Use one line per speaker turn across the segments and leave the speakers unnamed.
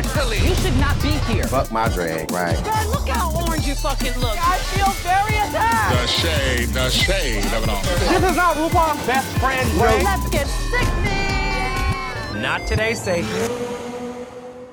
Mentally. You should not be here.
Fuck my drag, right?
God, look how orange you fucking look. I feel very attacked.
The shade, the shade of it all.
This is not RuPaul's best friend, bro. Let's get sickening.
Not today, Satan.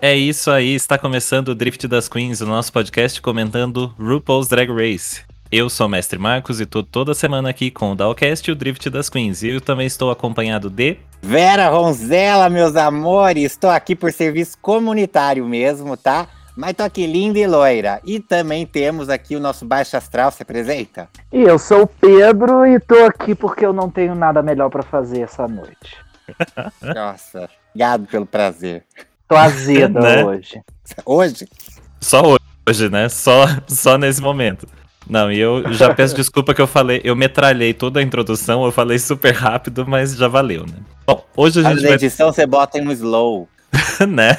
É isso aí, está começando o Drift das Queens, o nosso podcast comentando RuPaul's Drag Race. Eu sou o Mestre Marcos e tô toda semana aqui com o Dalcast e o Drift das Queens. E eu também estou acompanhado de.
Vera Ronzella, meus amores, estou aqui por serviço comunitário mesmo, tá? Mas tô aqui linda e loira. E também temos aqui o nosso Baixo Astral, se apresenta?
E eu sou o Pedro e tô aqui porque eu não tenho nada melhor pra fazer essa noite.
Nossa, obrigado pelo prazer.
Tô azeda
Né?
hoje.
Hoje?
Só hoje, né? Só, só nesse momento. Não, e eu já peço desculpa que eu falei, eu metralhei toda a introdução, eu falei super rápido, mas já valeu, né? Bom, hoje a gente vai.
edição você bota em um slow.
né?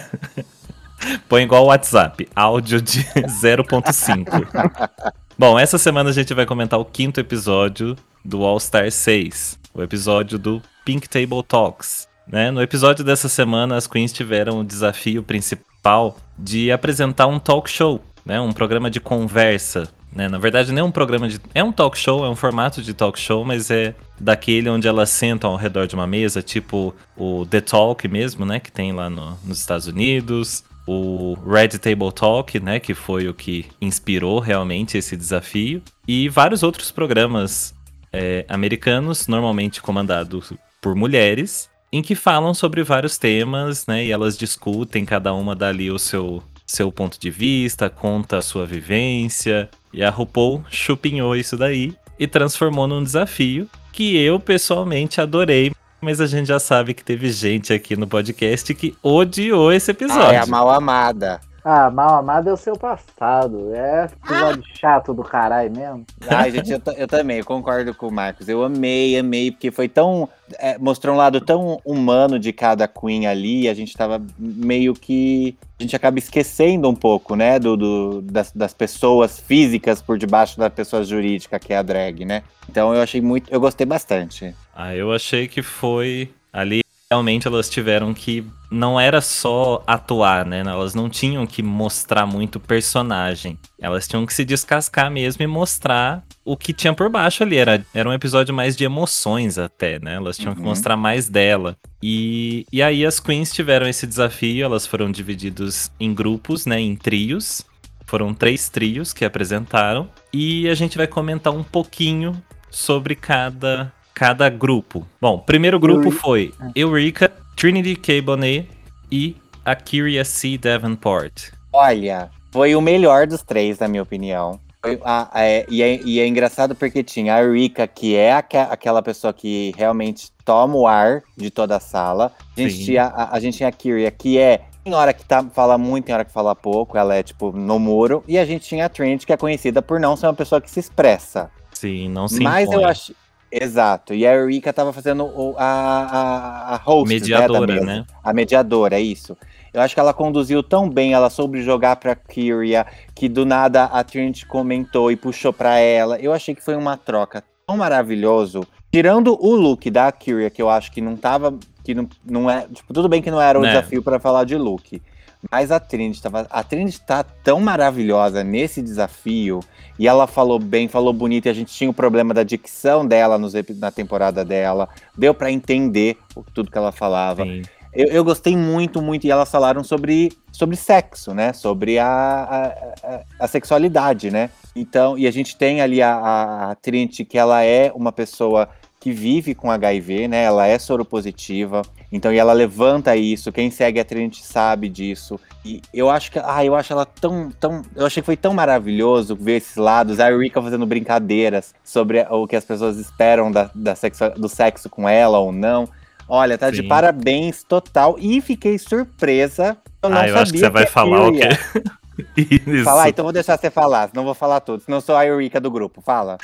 Põe igual o WhatsApp, áudio de 0.5. Bom, essa semana a gente vai comentar o quinto episódio do All Star 6, o episódio do Pink Table Talks. Né? No episódio dessa semana, as queens tiveram o desafio principal de apresentar um talk show, né? um programa de conversa. Né? Na verdade, nem um programa de. É um talk show, é um formato de talk show, mas é daquele onde elas sentam ao redor de uma mesa, tipo o The Talk mesmo, né? Que tem lá no- nos Estados Unidos. O Red Table Talk, né? Que foi o que inspirou realmente esse desafio. E vários outros programas é, americanos, normalmente comandados por mulheres, em que falam sobre vários temas, né? E elas discutem, cada uma dá ali o seu, seu ponto de vista, conta a sua vivência. E a RuPaul chupinhou isso daí e transformou num desafio que eu pessoalmente adorei. Mas a gente já sabe que teve gente aqui no podcast que odiou esse
Ah,
episódio.
é a mal amada.
Ah, mal amado é o seu passado. É episódio chato do caralho mesmo.
Ai, gente, eu, eu também, eu concordo com o Marcos. Eu amei, amei, porque foi tão. é, mostrou um lado tão humano de cada Queen ali. A gente tava meio que. A gente acaba esquecendo um pouco, né? Do, do- das, das pessoas físicas por debaixo da pessoa jurídica, que é a drag, né? Então eu achei muito. Eu gostei bastante.
Ah, eu achei que foi ali. Realmente elas tiveram que. Não era só atuar, né? Elas não tinham que mostrar muito personagem. Elas tinham que se descascar mesmo e mostrar o que tinha por baixo ali. Era, era um episódio mais de emoções até, né? Elas tinham que
Uhum.
mostrar mais dela. E, e aí as queens tiveram esse desafio. Elas foram divididas em grupos, né? Em trios. Foram três trios que apresentaram. E a gente vai comentar um pouquinho sobre cada, cada grupo. Bom, primeiro grupo foi Eureka, Trinity K. Bonet e a Kyria C. Davenport.
Olha, foi o melhor dos três, na minha opinião. Foi a- a- é- e, é, e é engraçado porque tinha a Rika, que é aque- aquela pessoa que realmente toma o ar de toda a sala. A gente,
Sim.
tinha, a, a gente tinha a Kyria, que é. Tem hora que tá, fala muito, tem hora que fala pouco, ela é tipo no muro. E a gente tinha a Trinity, que é conhecida por não ser uma pessoa que se expressa.
Sim, não se
Mas
impõe.
eu acho. Exato. E a Eureka tava fazendo o- a, a, a host, né,
Mediadora,
mesa.
né?
A mediadora, é isso. Eu acho que ela conduziu tão bem, ela soube jogar pra Kyria, que do nada a Trinity comentou e puxou pra ela. Eu achei que foi uma troca tão maravilhoso. Tirando o look da Kyria, que eu acho que não tava. Que não, não é. Tipo, tudo bem que não era o
Né.
desafio pra falar de look. Mas a Trinity tava. A Trinity tá tão maravilhosa nesse desafio. E ela falou bem, falou bonito. E a gente tinha o problema da dicção dela nos na temporada dela. Deu pra entender tudo que ela falava. Eu, eu gostei muito, muito, e elas falaram sobre, sobre sexo, né? Sobre a, a, a- a sexualidade, né? Então, e a gente tem ali a, a, a Trinity, que ela é uma pessoa que vive com HIV, né? Ela é soropositiva. Então, e ela levanta isso. Quem segue a Trinity sabe disso. E eu acho que, ah, eu acho ela tão, tão, eu achei que foi tão maravilhoso ver esses lados. A Erika fazendo brincadeiras sobre o que as pessoas esperam da, da sexo, do sexo com ela ou não. Olha, tá de
Sim.
parabéns total. E fiquei surpresa. Eu não
Ah, eu acho que
sabia
você vai falar o quê? Isso.
Falar, então vou deixar você falar, senão vou falar tudo. Senão eu sou a Eureka do grupo. Fala.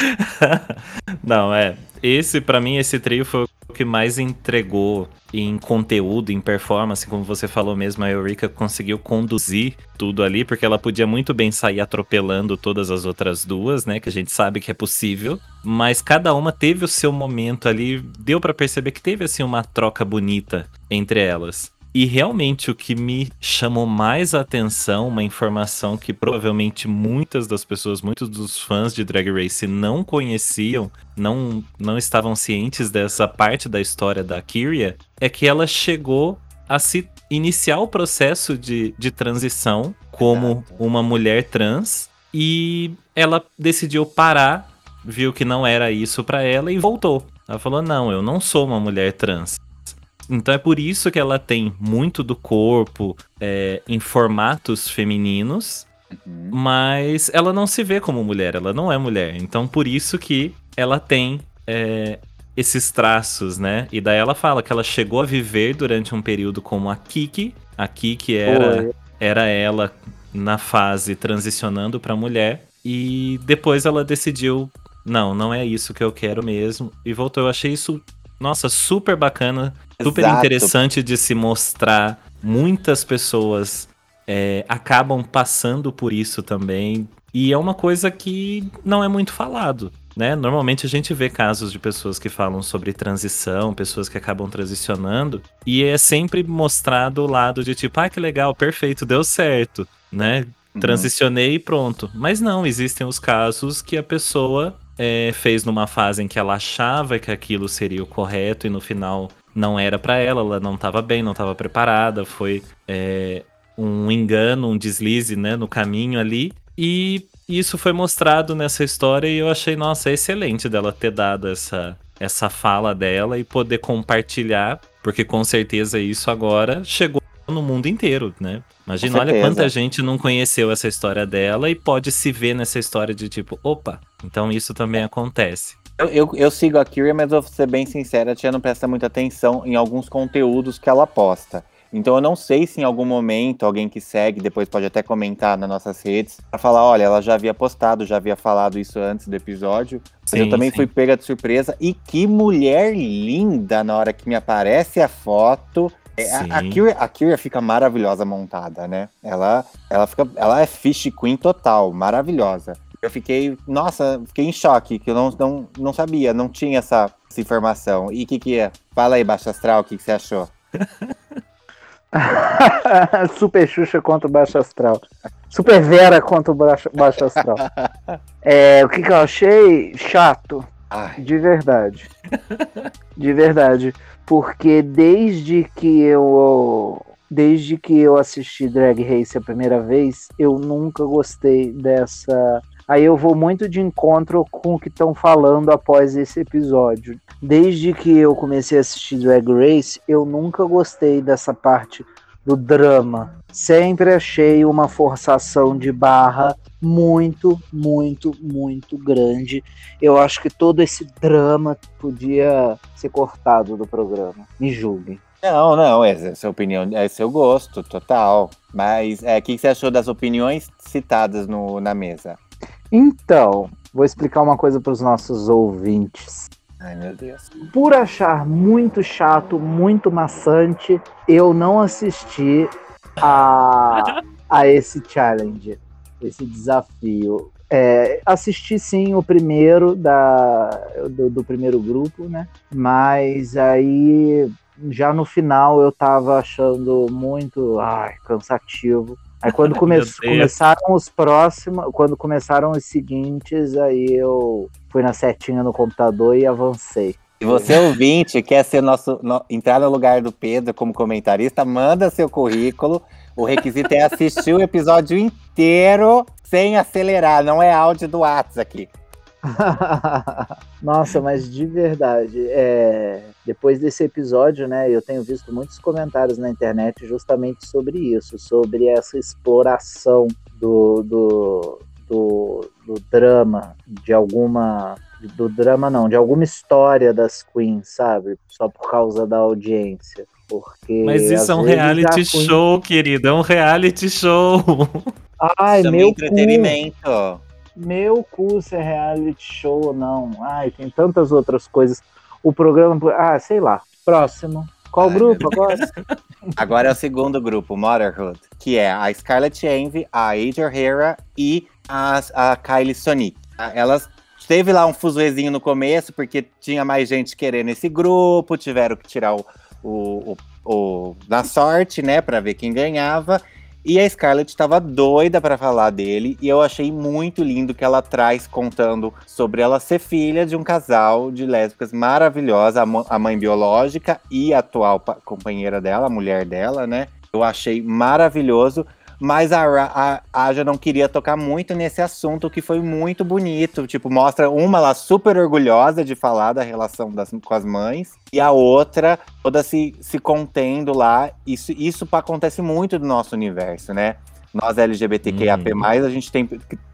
Não, é. Esse, pra mim, esse trio foi o que mais entregou em conteúdo, em performance, como você falou mesmo, a Eureka conseguiu conduzir tudo ali, porque ela podia muito bem sair atropelando todas as outras duas, né? Que a gente sabe que é possível. Mas cada uma teve o seu momento ali, deu pra perceber que teve assim uma troca bonita entre elas. E realmente o que me chamou mais a atenção, uma informação que provavelmente muitas das pessoas, muitos dos fãs de Drag Race não conheciam, não, não estavam cientes dessa parte da história da Kyria, é que ela chegou a se iniciar o processo de, de transição como uma mulher trans e ela decidiu parar, viu que não era isso pra ela e voltou. Ela falou: "Não, eu não sou uma mulher trans". Então é por isso que ela tem muito do corpo é, em formatos femininos,
Uhum.
mas ela não se vê como mulher, ela não é mulher. Então por isso que ela tem é, esses traços, né? E daí ela fala que ela chegou a viver durante um período como a Kiki. A Kiki era, era ela na fase transicionando pra mulher. E depois ela decidiu, não, não é isso que eu quero mesmo. E voltou. Eu achei isso, nossa, super bacana, super interessante de se mostrar. Muitas pessoas é, acabam passando por isso também. E é uma coisa que não é muito falado. Né? Normalmente a gente vê casos de pessoas que falam sobre transição, pessoas que acabam transicionando, e é sempre mostrado o lado de tipo, ah, que legal, perfeito, deu certo, né?
Uhum.
Transicionei e pronto. Mas não, existem os casos que a pessoa é, fez numa fase em que ela achava que aquilo seria o correto e no final não era pra ela, ela não tava bem, não tava preparada, foi é, um engano, um deslize, né, no caminho ali. E isso foi mostrado nessa história e eu achei, nossa, excelente dela ter dado essa, essa fala dela e poder compartilhar, porque com certeza isso agora chegou no mundo inteiro, né? Imagina, olha quanta gente não conheceu essa história dela e pode se ver nessa história de tipo, opa, então isso também acontece.
Eu, eu, eu sigo a Kyria, mas eu vou ser bem sincera, a tia não presta muita atenção em alguns conteúdos que ela posta. Então eu não sei se em algum momento alguém que segue, depois pode até comentar nas nossas redes, pra falar, olha, ela já havia postado, já havia falado isso antes do episódio. Mas eu
Sim,
também
sim.
fui pega de surpresa. E que mulher linda na hora que me aparece a foto. É, A, a,
Sim.
Kyria, a Kyria fica maravilhosa montada, né? Ela, ela, fica, ela é fish queen total, maravilhosa. Eu fiquei, nossa, fiquei em choque, que eu não, não, não sabia, não tinha essa, essa informação. E o que que é? Fala aí, Baixo Astral, o que, que você achou?
Super Xuxa contra o Baixo Astral. Super Vera contra o Baixo, Baixo Astral. É, o que, que eu achei? Chato.
Ai,
De verdade. De verdade. Porque desde que eu. Desde que eu assisti Drag Race a primeira vez, eu nunca gostei dessa. Aí eu vou muito de encontro com o que estão falando após esse episódio. Desde que eu comecei a assistir Drag Race, eu nunca gostei dessa parte do drama. Sempre achei uma forçação de barra muito, muito, muito grande. Eu acho que todo esse drama podia ser cortado do programa. Me julguem.
Não, não, essa é a sua opinião, é seu gosto, total. Mas é, o que, você achou das opiniões citadas no, na mesa?
Então, vou explicar uma coisa para os nossos ouvintes.
Ai, meu Deus.
Por achar muito chato, muito maçante, eu não assisti a, a esse challenge, esse desafio. É, assisti sim o primeiro da, do, do primeiro grupo, né? Mas aí já no final eu tava achando muito ai, cansativo. Aí quando come- começaram os próximos, quando começaram os seguintes, aí eu fui na setinha no computador e avancei.
Se você ouvinte quer ser nosso, no- entrar no lugar do Pedro como comentarista, manda seu currículo. O requisito é assistir o episódio inteiro sem acelerar, não é áudio do WhatsApp aqui.
Nossa, mas de verdade, é, depois desse episódio, né, eu tenho visto muitos comentários na internet justamente sobre isso, sobre essa exploração do, do, do, do drama, de alguma. Do drama não, de alguma história das queens, sabe? Só por causa da audiência. Porque.
Mas isso é um reality
queen-
show, querido. É um reality show.
Ai,
Chama
meu cu.
entretenimento.
Meu cu se é reality show ou não. Ai, tem tantas outras coisas. O programa. Ah, sei lá. Próximo. Qual
Ai,
grupo agora?
Agora é o segundo grupo, Motherhood, que é a Scarlett Envy, a Age O'Hara e a, a Kylie Sonic. Ah, Elas teve lá um fuzuezinho no começo, porque tinha mais gente querendo esse grupo, tiveram que tirar o, o, o o, na sorte, né, para ver quem ganhava. E a Scarlett estava doida para falar dele, e eu achei muito lindo que ela traz contando sobre ela ser filha de um casal de lésbicas maravilhosa, a, mãe biológica e a atual companheira dela, a mulher dela, né? Eu achei maravilhoso. Mas a, a, a Aja não queria tocar muito nesse assunto, que foi muito bonito. Tipo, mostra uma lá super orgulhosa de falar da relação das, com as mães, e a outra toda se, se contendo lá. Isso, isso acontece muito no nosso universo, né? Nós LGBTQIAP+, hum. a gente tem...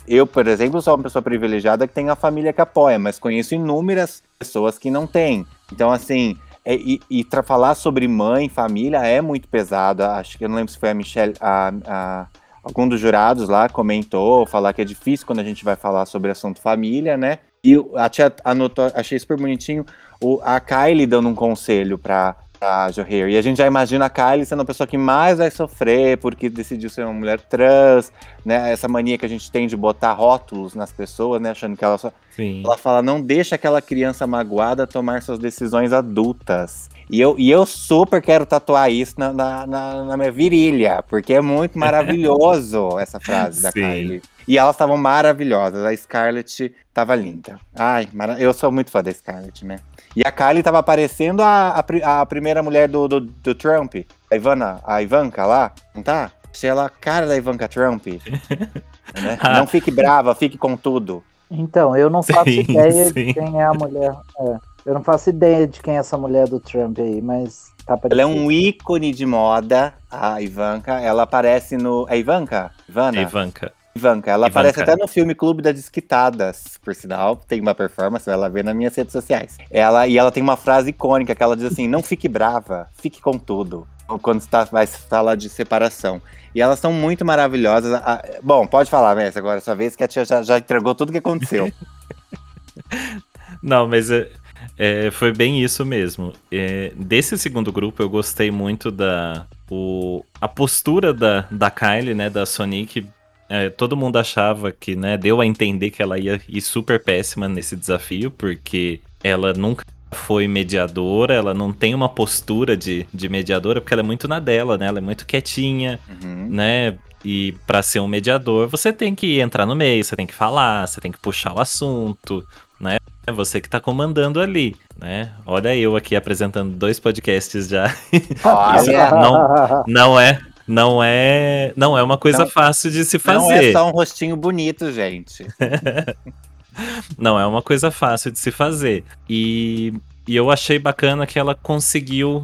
Eu, por exemplo, sou uma pessoa privilegiada que tem a família que apoia, mas conheço inúmeras pessoas que não têm. Então, assim, é, e, e falar sobre mãe, família é muito pesado. Acho que eu não lembro se foi a Michelle, a, a, algum dos jurados lá comentou, falar que é difícil quando a gente vai falar sobre assunto família, né? E a tia anotou, achei super bonitinho o, a Kylie dando um conselho pra, a Johair. E a gente já imagina a Kylie sendo a pessoa que mais vai sofrer porque decidiu ser uma mulher trans, né? Essa mania que a gente tem de botar rótulos nas pessoas, né? Achando que ela só. Sim. Ela fala: não deixa aquela criança magoada tomar suas decisões adultas. E eu, e eu super quero tatuar isso na, na, na, na minha virilha, porque é muito maravilhoso essa frase da Sim. Kylie. E elas estavam maravilhosas. A Scarlett tava linda. Ai, eu sou muito fã da Scarlett, né? E a Kylie tava parecendo a, a, a primeira mulher do, do, do, Trump, a Ivana, a Ivanka lá, não tá? Achei ela a cara da Ivanka Trump. né? Não fique brava, fique com tudo.
Então, eu não faço sim, ideia sim. de quem é a mulher. É, eu não faço ideia de quem é essa mulher do Trump aí, mas tá
Ela é um ícone de moda, a Ivanka. Ela aparece no. É Ivanka?
Ivana? Ivanka.
Ivanka, ela Ivanka. aparece até no filme Clube das Desquitadas, por sinal, tem uma performance, ela vê nas minhas redes sociais. Ela e ela tem uma frase icônica que ela diz assim: "Não fique brava, fique com tudo". Quando está vai falar de separação. E elas são muito maravilhosas. Bom, pode falar, Messi, agora é sua vez que a tia já, já entregou tudo o que aconteceu.
Não, mas é, é, foi bem isso mesmo. É, desse segundo grupo, eu gostei muito da o, a postura da, da Kylie, né, da Sonic é, todo mundo achava que, né, deu a entender que ela ia ir super péssima nesse desafio, porque ela nunca foi mediadora, ela não tem uma postura de, de mediadora, porque ela é muito na dela, né? Ela é muito quietinha, uhum. né? E para ser um mediador, você tem que entrar no meio, você tem que falar, você tem que puxar o assunto, né? É você que tá comandando ali, né? Olha eu aqui apresentando dois podcasts já. Olha. não, não é não é, não é uma coisa não, fácil de se fazer. Não é
só um rostinho bonito, gente.
não é uma coisa fácil de se fazer. E, e eu achei bacana que ela conseguiu,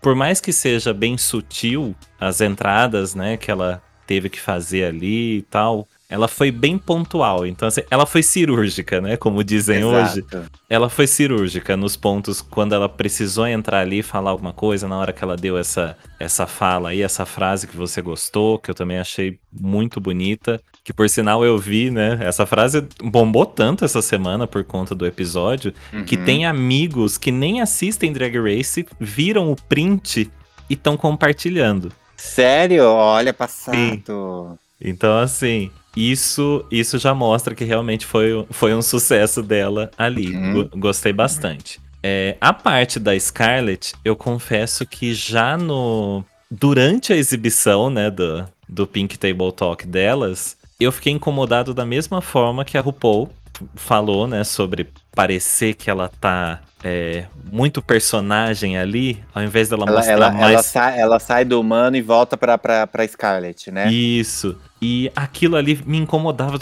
por mais que seja bem sutil as entradas, né, que ela teve que fazer ali e tal, ela foi bem pontual. Então, assim, ela foi cirúrgica, né? Como dizem Exato. hoje. Ela foi cirúrgica nos pontos quando ela precisou entrar ali e falar alguma coisa, na hora que ela deu essa, essa fala aí, essa frase que você gostou, que eu também achei muito bonita. Que por sinal eu vi, né? Essa frase bombou tanto essa semana por conta do episódio, uhum. que tem amigos que nem assistem Drag Race, viram o print e estão compartilhando.
Sério? Olha, passado.
Sim. Então, assim, isso, isso já mostra que realmente foi, foi um sucesso dela ali. Uhum. Gostei bastante. É, a parte da Scarlett, eu confesso que já no. Durante a exibição, né, do, do Pink Table Talk delas, eu fiquei incomodado da mesma forma que a RuPaul falou, né, sobre parecer que ela tá é, muito personagem ali, ao invés dela ela, mostrar
ela,
mais...
Ela sai, ela sai do humano e volta pra, pra, pra Scarlet, né?
Isso. E aquilo ali me incomodava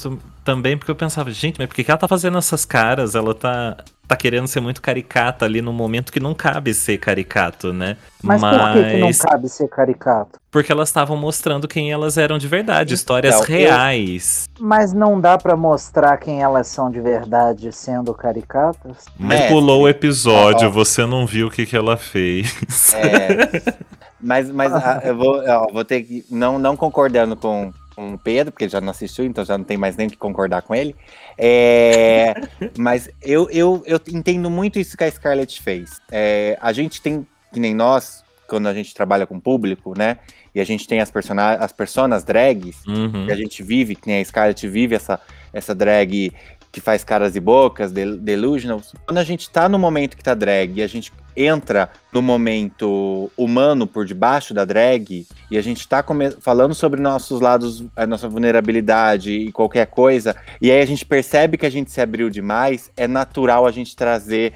também, porque eu pensava, gente, mas por que ela tá fazendo essas caras? Ela tá, tá querendo ser muito caricata ali no momento que não cabe ser caricato, né?
Mas, mas... por que, que não cabe ser caricato?
Porque elas estavam mostrando quem elas eram de verdade, histórias então, reais.
Eu... Mas não dá para mostrar quem elas são de verdade sendo caricatas?
Mas é, pulou o episódio, ó, você não viu o que, que ela fez.
É. Mas, mas a, eu vou, ó, vou ter que. Não, não concordando com, com o Pedro, porque ele já não assistiu, então já não tem mais nem que concordar com ele. É, mas eu, eu, eu entendo muito isso que a Scarlett fez. É, a gente tem, que nem nós, quando a gente trabalha com público, né? E a gente tem as, personagens, as personas drags, uhum. que a gente vive, que nem a Scarlett vive essa, essa drag que faz caras e bocas, del delusional. Quando a gente tá no momento que tá drag e a gente entra no momento humano por debaixo da drag e a gente tá falando sobre nossos lados, a nossa vulnerabilidade e qualquer coisa, e aí a gente percebe que a gente se abriu demais, é natural a gente trazer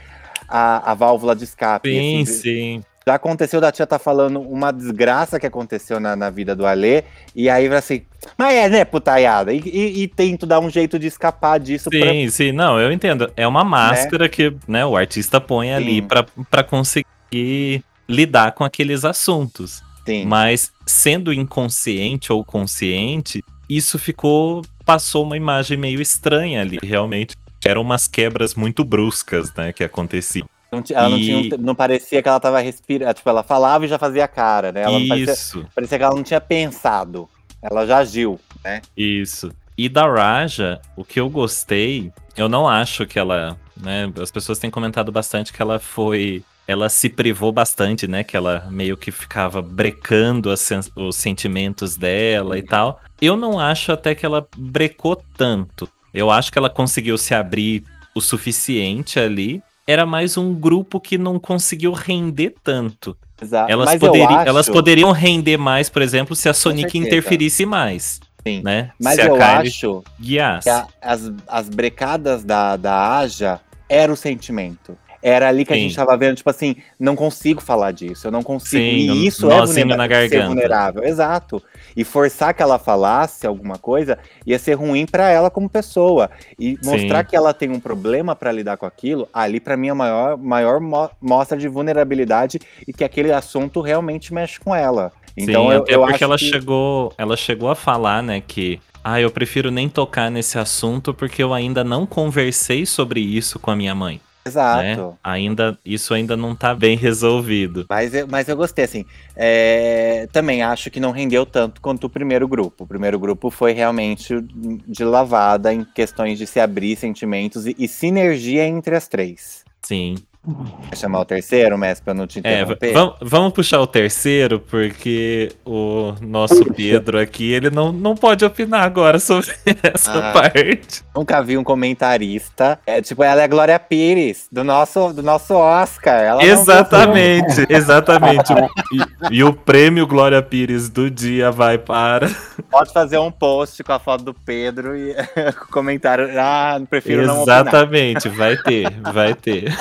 a, a válvula de escape.
Sim, sim.
Já aconteceu da tia tá falando uma desgraça que aconteceu na, na vida do Alê, e aí vai assim, mas é, né, putaiada? E, e, e, tento dar um jeito de escapar disso.
Sim, pra... sim, não, eu entendo. É uma máscara né? que né, o artista põe sim. ali para conseguir lidar com aqueles assuntos.
Sim.
Mas sendo inconsciente ou consciente, isso ficou. passou uma imagem meio estranha ali, realmente. Eram umas quebras muito bruscas, né, que aconteciam.
Não, ela não, tinha, não parecia que ela tava respirando. Tipo, ela falava e já fazia cara, né? Ela
Isso.
Parecia, parecia, que ela não tinha pensado. Ela já agiu, né?
Isso. E da Raja, o que eu gostei, eu não acho que ela. Né, as pessoas têm comentado bastante que ela foi. Ela se privou bastante, né? Que ela meio que ficava brecando os sentimentos dela e tal. Eu não acho até que ela brecou tanto. Eu acho que ela conseguiu se abrir o suficiente ali era mais um grupo que não conseguiu render tanto.
Exato.
Elas,
Mas
poderi
acho...
elas poderiam render mais, por exemplo, se a Sonic interferisse mais.
Sim.
Né?
Mas
se
eu acho
guiasse.
que a, as, as brecadas da, da Aja era o sentimento. Era ali que Sim. a gente tava vendo, tipo assim, não consigo falar disso, eu não consigo.
Sim,
e isso é vulnerável,
na garganta.
ser vulnerável. Exato. E forçar que ela falasse alguma coisa ia ser ruim para ela como pessoa. E mostrar Sim. que ela tem um problema para lidar com aquilo, ali para mim é a maior, maior mo mostra de vulnerabilidade e que aquele assunto realmente mexe com ela. Então,
Sim,
eu,
até
eu
porque ela
que...
chegou, ela chegou a falar, né, que ah, eu prefiro nem tocar nesse assunto porque eu ainda não conversei sobre isso com a minha mãe.
Exato.
Né? Ainda, isso ainda não tá bem resolvido.
Mas eu, mas eu gostei, assim. É, também acho que não rendeu tanto quanto o primeiro grupo. O primeiro grupo foi realmente de lavada em questões de se abrir sentimentos e, e sinergia entre as três.
Sim.
Chamar o terceiro, Messi, pra não te
é,
interromper?
É, vamos puxar o terceiro, porque o nosso Pedro aqui, ele não, não pode opinar agora sobre essa ah, parte.
Nunca vi um comentarista. É, tipo, ela é a Glória Pires, do nosso, do nosso Oscar. Ela
exatamente, exatamente. E, e, o prêmio Glória Pires do dia vai para.
Pode fazer um post com a foto do Pedro e com o comentário. Ah, prefiro
exatamente,
não
Exatamente, vai ter, vai ter.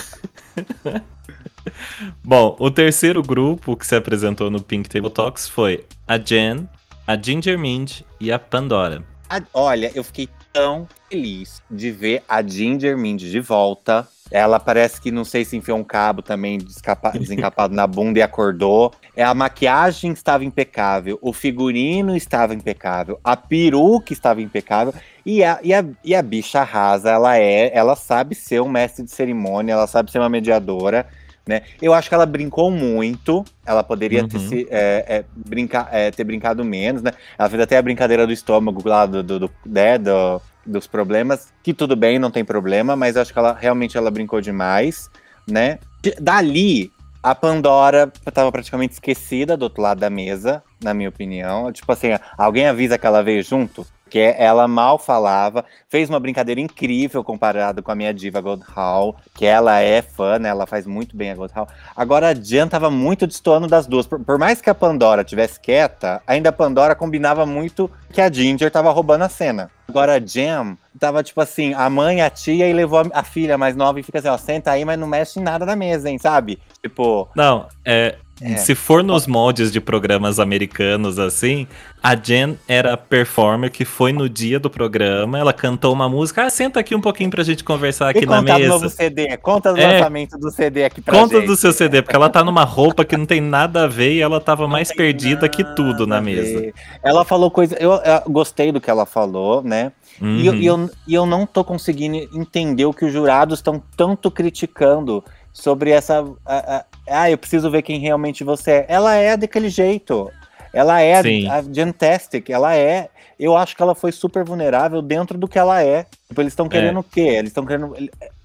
Bom, o terceiro grupo que se apresentou no Pink Table Talks foi a Jen, a Ginger Mind e a Pandora.
A, olha, eu fiquei tão feliz de ver a Ginger Mind de volta. Ela parece que não sei se enfiou um cabo também desencapado na bunda e acordou. É, a maquiagem estava impecável, o figurino estava impecável, a peruca estava impecável. E a, e a, e a bicha rasa, ela é, ela sabe ser um mestre de cerimônia, ela sabe ser uma mediadora. Né? Eu acho que ela brincou muito. Ela poderia uhum. ter, se, é, é, brincar, é, ter brincado menos, né? Ela fez até a brincadeira do estômago lá do, do, do, né, do, dos problemas, que tudo bem, não tem problema, mas acho que ela realmente ela brincou demais, né? Dali, a Pandora estava praticamente esquecida do outro lado da mesa, na minha opinião. Tipo assim, alguém avisa que ela veio junto? Porque ela mal falava, fez uma brincadeira incrível comparado com a minha diva Gold Hall, que ela é fã, né? Ela faz muito bem a Gold Hall. Agora a Jan tava muito destoando das duas. Por, por, mais que a Pandora tivesse quieta, ainda a Pandora combinava muito que a Ginger tava roubando a cena. Agora a Jam tava tipo assim, a mãe, a tia e levou a, a filha mais nova e fica assim, ó, senta aí, mas não mexe em nada na mesa, hein, sabe? Tipo.
Não, é, é. Se for nos moldes de programas americanos assim, a Jen era a performer que foi no dia do programa, ela cantou uma música, ah, senta aqui um pouquinho pra gente conversar aqui e na mesa. Conta do
novo CD, conta do
é,
lançamento do CD aqui pra
Conta
gente.
do seu CD, porque ela tá numa roupa que não tem nada a ver e ela tava não mais perdida que tudo na mesa.
Ela falou coisa, eu, eu, gostei do que ela falou, né? Uhum. E, eu, e, eu, e eu não tô conseguindo entender o que os jurados estão tanto criticando sobre essa. A, a, ah, eu preciso ver quem realmente você é. Ela é daquele jeito. Ela é Sim. a, a Gentastic, ela é. Eu acho que ela foi super vulnerável dentro do que ela é. Tipo, eles estão querendo é. o quê? Eles estão querendo.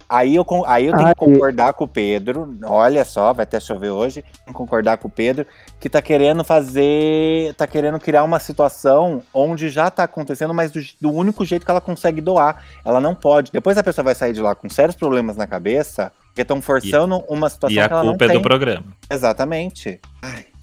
Aí eu, aí eu tenho
Ah,
que concordar com o Pedro. Olha só, vai até chover hoje. Tenho que concordar com o Pedro que tá querendo fazer. tá querendo criar uma situação onde já tá acontecendo, mas do, do único jeito que ela consegue doar. Ela não pode. Depois a pessoa vai sair de lá com sérios problemas na cabeça, porque estão forçando uma situação
E a
que ela não
culpa é
tem.
do programa.
Exatamente.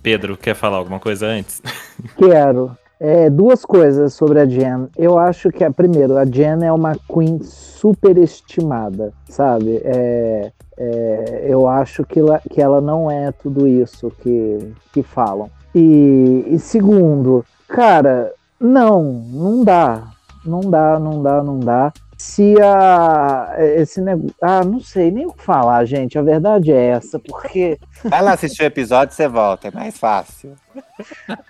Pedro, quer falar alguma coisa antes?
Quero. É, duas coisas sobre a Jen. Eu acho que, a, primeiro, a Jen é uma queen superestimada, sabe? É, é, eu acho que ela, que ela não é tudo isso que, que falam. E, e segundo, cara, não, não dá. Não dá, não dá, não dá. Se a. Esse negócio. Ah, não sei nem o que falar, gente. A verdade é essa, porque.
Vai lá assistir o episódio e você volta. É mais fácil.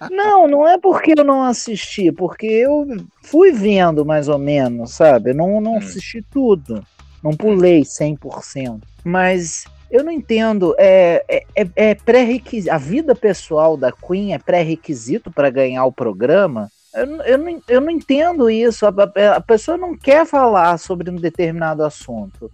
Não, não é porque eu não assisti, porque eu fui vendo mais ou menos, sabe? Eu não, não
Hum.
assisti tudo. Não pulei 100%. Mas eu não entendo. É, é, é- é pré-requisito. A vida pessoal da Queen é pré-requisito para ganhar o programa? Eu, não- eu, não, eu não entendo isso. A, a- pessoa não quer falar sobre um determinado assunto.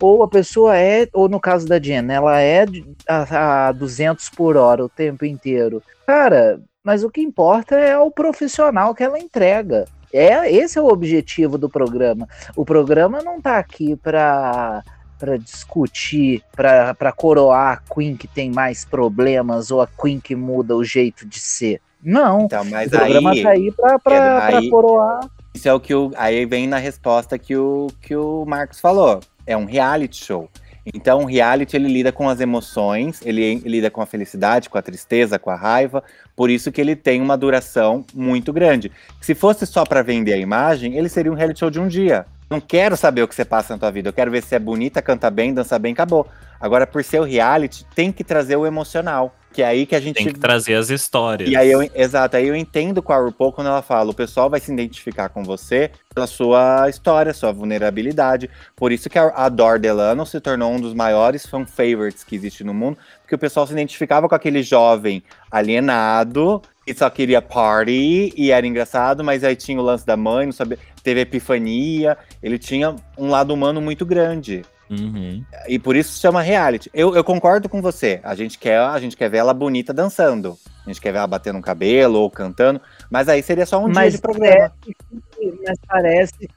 Ou a pessoa é, ou no caso da Jen, ela é a, a 200 por hora o tempo inteiro. Cara, mas o que importa é o profissional que ela entrega. É, esse é o objetivo do programa. O programa não tá aqui para para discutir, para coroar a Queen que tem mais problemas ou a Queen que muda o jeito de ser. Não.
Então, mas
o programa
aí.
tá aí para
Pedro, aí-
coroar.
Isso é o que o. Aí vem na resposta que o, que o Marcos falou. É um reality show. Então, o reality ele lida com as emoções, ele, ele lida com a felicidade, com a tristeza, com a raiva. Por isso que ele tem uma duração muito grande. Se fosse só pra vender a imagem, ele seria um reality show de um dia. Não quero saber o que você passa na tua vida. Eu quero ver se é bonita, canta bem, dança bem, acabou. Agora, por ser o reality, tem que trazer o emocional. Que é aí que a gente
Tem que trazer as histórias.
e aí eu, exato, aí eu entendo com a RuPaul quando ela fala, o pessoal vai se identificar com você pela sua história, sua vulnerabilidade. Por isso que a, Dor Delano se tornou um dos maiores fan favorites que existe no mundo, porque o pessoal se identificava com aquele jovem alienado que só queria party e era engraçado, mas aí tinha o lance da mãe, não sabia, teve epifania, ele tinha um lado humano muito grande.
Uhum.
E por isso se chama reality. Eu, eu concordo com você. A gente, quer, a gente quer ver ela bonita dançando. A gente quer ver ela batendo um cabelo ou cantando. Mas aí seria só um dia
Mas
de programa.
Mas parece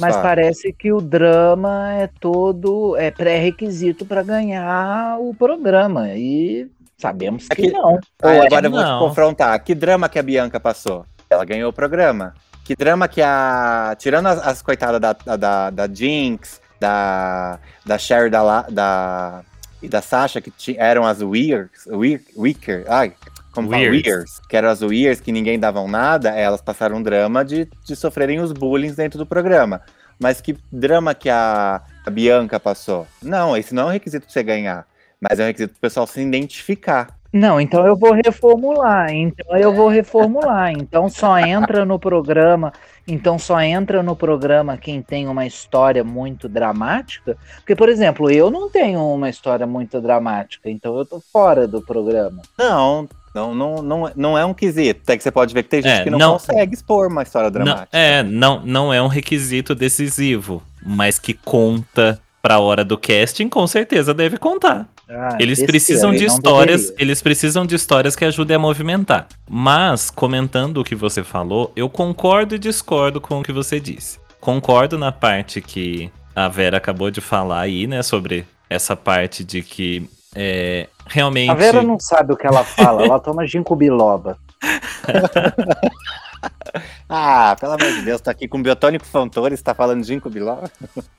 Mas parece que o drama é todo é pré-requisito para ganhar o programa e sabemos que
Aqui-
não.
Aí
Ou é-
agora eu vou te
Não.
confrontar. Que drama que a Bianca passou? Ela ganhou o programa. Que drama que a. Tirando as, as coitadas da, da, da, da Jinx, da, da Sherry da, da, e da Sasha, que eram as Weirds. Weir, Weaker. Ai, como fala?
Weirds.
Weirds. Que eram as Weirds, que ninguém davam nada. Elas passaram um drama de, de sofrerem os bullying dentro do programa. Mas que drama que a, a Bianca passou? Não, esse não é um requisito pra você ganhar. Mas é um requisito pro pessoal se identificar.
Não, então eu vou reformular. Então eu vou reformular. Então só entra no programa. Então só entra no programa quem tem uma história muito dramática. Porque, por exemplo, eu não tenho uma história muito dramática, então eu tô fora do programa.
Não, não, não, não, não é um quesito. Até que você pode ver que tem gente
É,
que não,
não-
consegue expor uma história
Não,
dramática.
é, não, não é um requisito decisivo, mas que conta pra hora do casting, com certeza deve contar.
Ah,
Eles precisam de histórias,
deveria.
eles precisam de histórias que ajudem a movimentar. Mas, comentando o que você falou, eu concordo e discordo com o que você disse. Concordo na parte que a Vera acabou de falar aí, né, sobre essa parte de que é, realmente.
A Vera não sabe o que ela fala, ela toma ginkgo biloba.
Ah, pelo amor de Deus, tô aqui com o Biotônico Fontoura, está falando de biloba.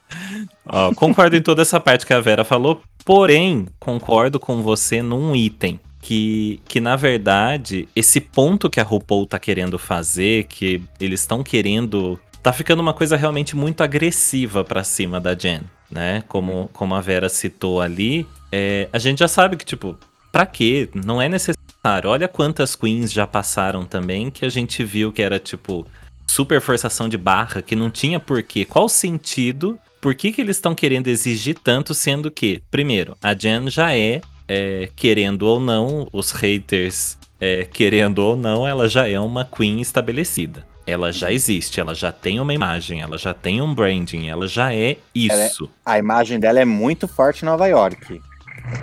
Ó, concordo em toda essa parte que a Vera falou, porém, concordo com você num item. Que, que na verdade, esse ponto que a RuPaul tá querendo fazer, que eles estão querendo. Tá ficando uma coisa realmente muito agressiva pra cima da Jen, né? Como, como a Vera citou ali, é, a gente já sabe que, tipo, pra quê? Não é necessário. Olha quantas queens já passaram também que a gente viu que era, tipo, super forçação de barra, que não tinha porquê. Qual o sentido? Por que, que eles estão querendo exigir tanto, sendo que, primeiro, a Jen já é, é, querendo ou não, os haters é, querendo ou não, ela já é uma queen estabelecida. ela já existe, ela já tem uma imagem, ela já tem um branding, ela já é
é-
isso.
A imagem dela é muito forte em Nova York.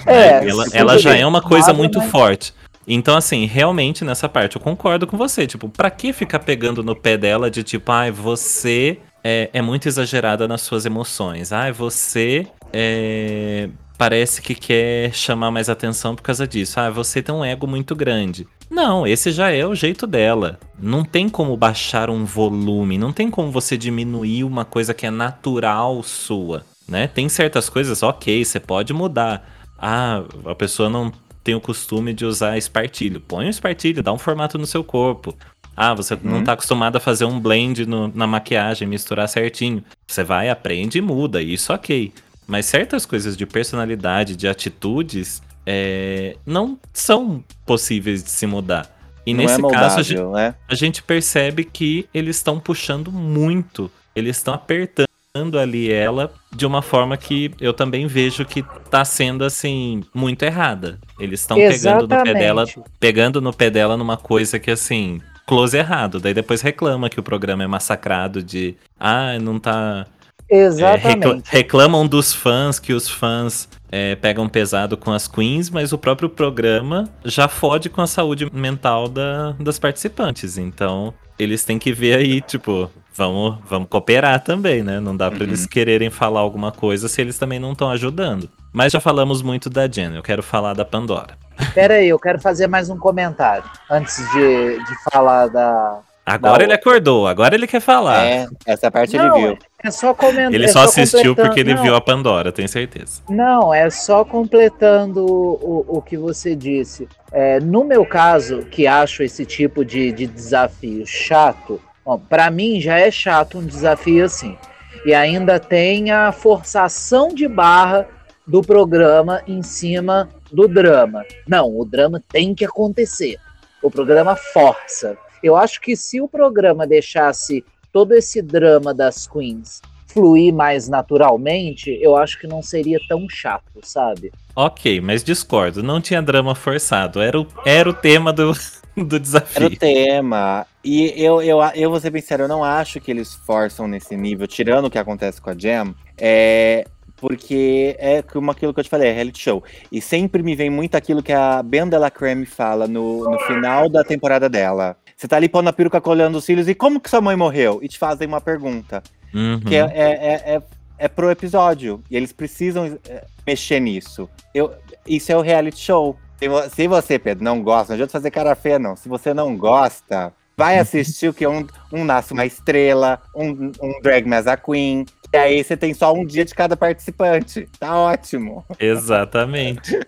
É,
ela ela
tudo
já é uma coisa muito
mas-
forte. Então, assim, realmente nessa parte eu concordo com você. Tipo, pra que ficar pegando no pé dela de tipo, ai, você é, é muito exagerada nas suas emoções. Ai, você é, parece que quer chamar mais atenção por causa disso. Ah, você tem um ego muito grande. Não, esse já é o jeito dela. Não tem como baixar um volume, não tem como você diminuir uma coisa que é natural sua, né? Tem certas coisas, ok, você pode mudar. Ah, a pessoa não tem o costume de usar espartilho. Põe um espartilho, dá um formato no seu corpo. Ah, você não tá acostumado a fazer um blend no- na maquiagem, misturar certinho. Você vai, aprende e muda, isso ok. Mas certas coisas de personalidade, de atitudes, é, não são possíveis de se mudar. E
não
nesse
é
caso, a gente,
moldável, né?
a gente percebe que eles estão puxando muito. Eles estão apertando ali ela de uma forma que eu também vejo que tá sendo assim muito errada. Eles estão pegando no pé dela, pegando no pé dela numa coisa que assim, close errado. Daí depois reclama que o programa é massacrado de, ah, não tá é,
Exatamente.
reclamam dos fãs que os fãs é, pegam pesado com as queens, mas o próprio programa já fode com a saúde mental da- das participantes. Então, eles têm que ver aí, tipo, vamos, vamos cooperar também, né? Não dá pra eles quererem falar alguma coisa se eles também não estão ajudando. Mas já falamos muito da Jen, eu quero falar da Pandora.
Pera aí, eu quero fazer mais um comentário antes de, de falar da.
Agora
Não.
ele acordou, agora ele quer falar.
É, essa parte
Não,
ele viu.
É só comentar.
Ele só assistiu porque ele viu a Pandora, tenho certeza.
Não, é só completando o, o que você disse. É, no meu caso, que acho esse tipo de, de desafio chato, bom, para mim já é chato um desafio assim. E ainda tem a forçação de barra do programa em cima do drama. Não, o drama tem que acontecer. O programa força. Eu acho que se o programa deixasse todo esse drama das queens fluir mais naturalmente, eu acho que não seria tão chato, sabe?
Ok, mas discordo, não tinha drama forçado, era o, era o tema do, do
Era
desafio.
o tema. E eu, eu, eu vou ser bem sincero, eu não acho que eles forçam nesse nível, tirando o que acontece com a Jam. É. Porque é como aquilo que eu te falei, é reality show. E sempre me vem muito aquilo que a Ben Della Creme fala no, no final da temporada dela. Você tá ali pondo a peruca colhendo os cílios e como que sua mãe morreu? E te fazem uma pergunta.
Uhum.
Que é, é, é, é, é pro episódio. E eles precisam é, mexer nisso. Eu, isso é o reality show. Se você, Pedro, não gosta, não adianta fazer cara feia, não. Se você não gosta, vai assistir o que? Um, um Nasce uma Estrela, um, um Drag Me as a Queen. E aí você tem só um dia de cada participante. Tá ótimo.
Exatamente.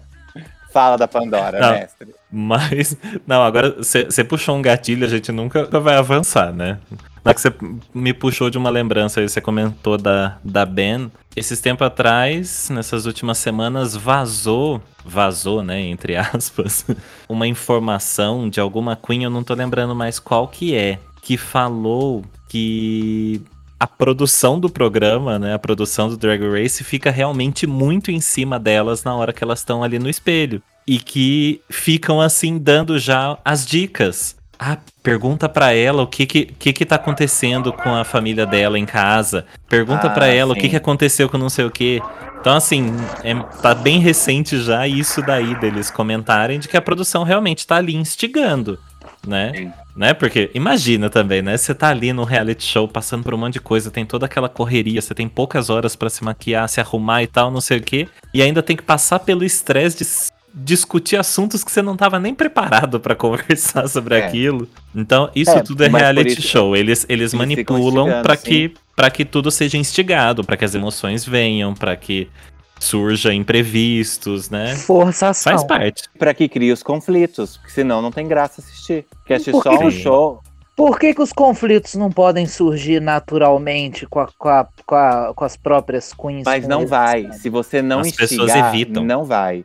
Fala da Pandora,
Não.
mestre.
Mas, não, agora você puxou um gatilho, a gente nunca vai avançar, né? Na que você me puxou de uma lembrança aí, você comentou da, da Ben. Esses tempos atrás, nessas últimas semanas, vazou, vazou, né, entre aspas, uma informação de alguma Queen, eu não tô lembrando mais qual que é, que falou que a produção do programa, né, a produção do Drag Race fica realmente muito em cima delas na hora que elas estão ali no espelho e que ficam assim dando já as dicas. Ah, pergunta pra ela o que que, que que tá acontecendo com a família dela em casa. Pergunta
Ah,
pra ela o que
sim.
que aconteceu com não sei o que. Então assim, é, tá bem recente já isso daí deles comentarem de que a produção realmente tá ali instigando, né?
Sim.
Né? Porque imagina também, né? Você tá ali no reality show passando por um monte de coisa, tem toda aquela correria, você tem poucas horas pra se maquiar, se arrumar e tal, não sei o quê, e ainda tem que passar pelo estresse de discutir assuntos que você não tava nem preparado pra conversar sobre
É.
aquilo. Então, isso
É,
tudo é reality
isso-
show. Eles, eles,
ficam
manipulam
sim.
que para que tudo seja instigado, pra que as emoções venham, pra que surja imprevistos, né?
Forçação.
Faz parte.
Pra que cria os conflitos, porque senão não tem graça assistir. Porque assistir
Por
só um show.
Por que, que os conflitos não podem surgir naturalmente com, a- com, a- com, a- com as próprias queens?
Mas não
eles,
vai. Se você não
As
instigar,
pessoas evitam.
não vai.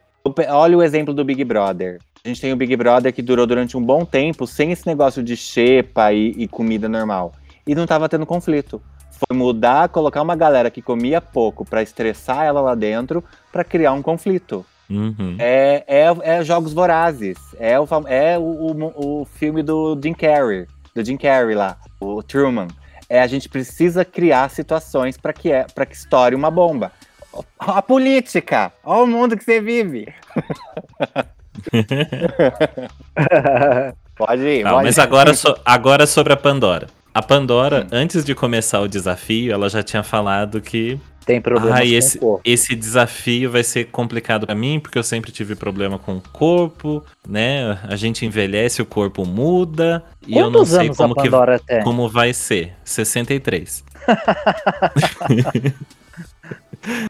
Olha o exemplo do Big Brother. A gente tem o Big Brother que durou durante um bom tempo sem esse negócio de xepa e, e comida normal. E não tava tendo conflito. Foi mudar, colocar uma galera que comia pouco pra estressar ela lá dentro pra criar um conflito.
Uhum.
É, é, é Jogos Vorazes. É, o, é o, o, o filme do Jim Carrey. do Jim Carrey lá, o Truman. É a gente precisa criar situações para que é para que estoure uma bomba. A política, olha o mundo que você vive. pode ir,
Não,
pode
mas
ir.
agora, so- agora sobre a Pandora. A Pandora, antes de começar o desafio, ela já tinha falado que
Tem problemas
ah,
com
esse,
o corpo.
esse desafio vai ser complicado pra mim, porque eu sempre tive problema com o corpo, né? A gente envelhece, o corpo muda, e eu não
Quantos
sei
anos
como que
tem?
como vai ser. 63.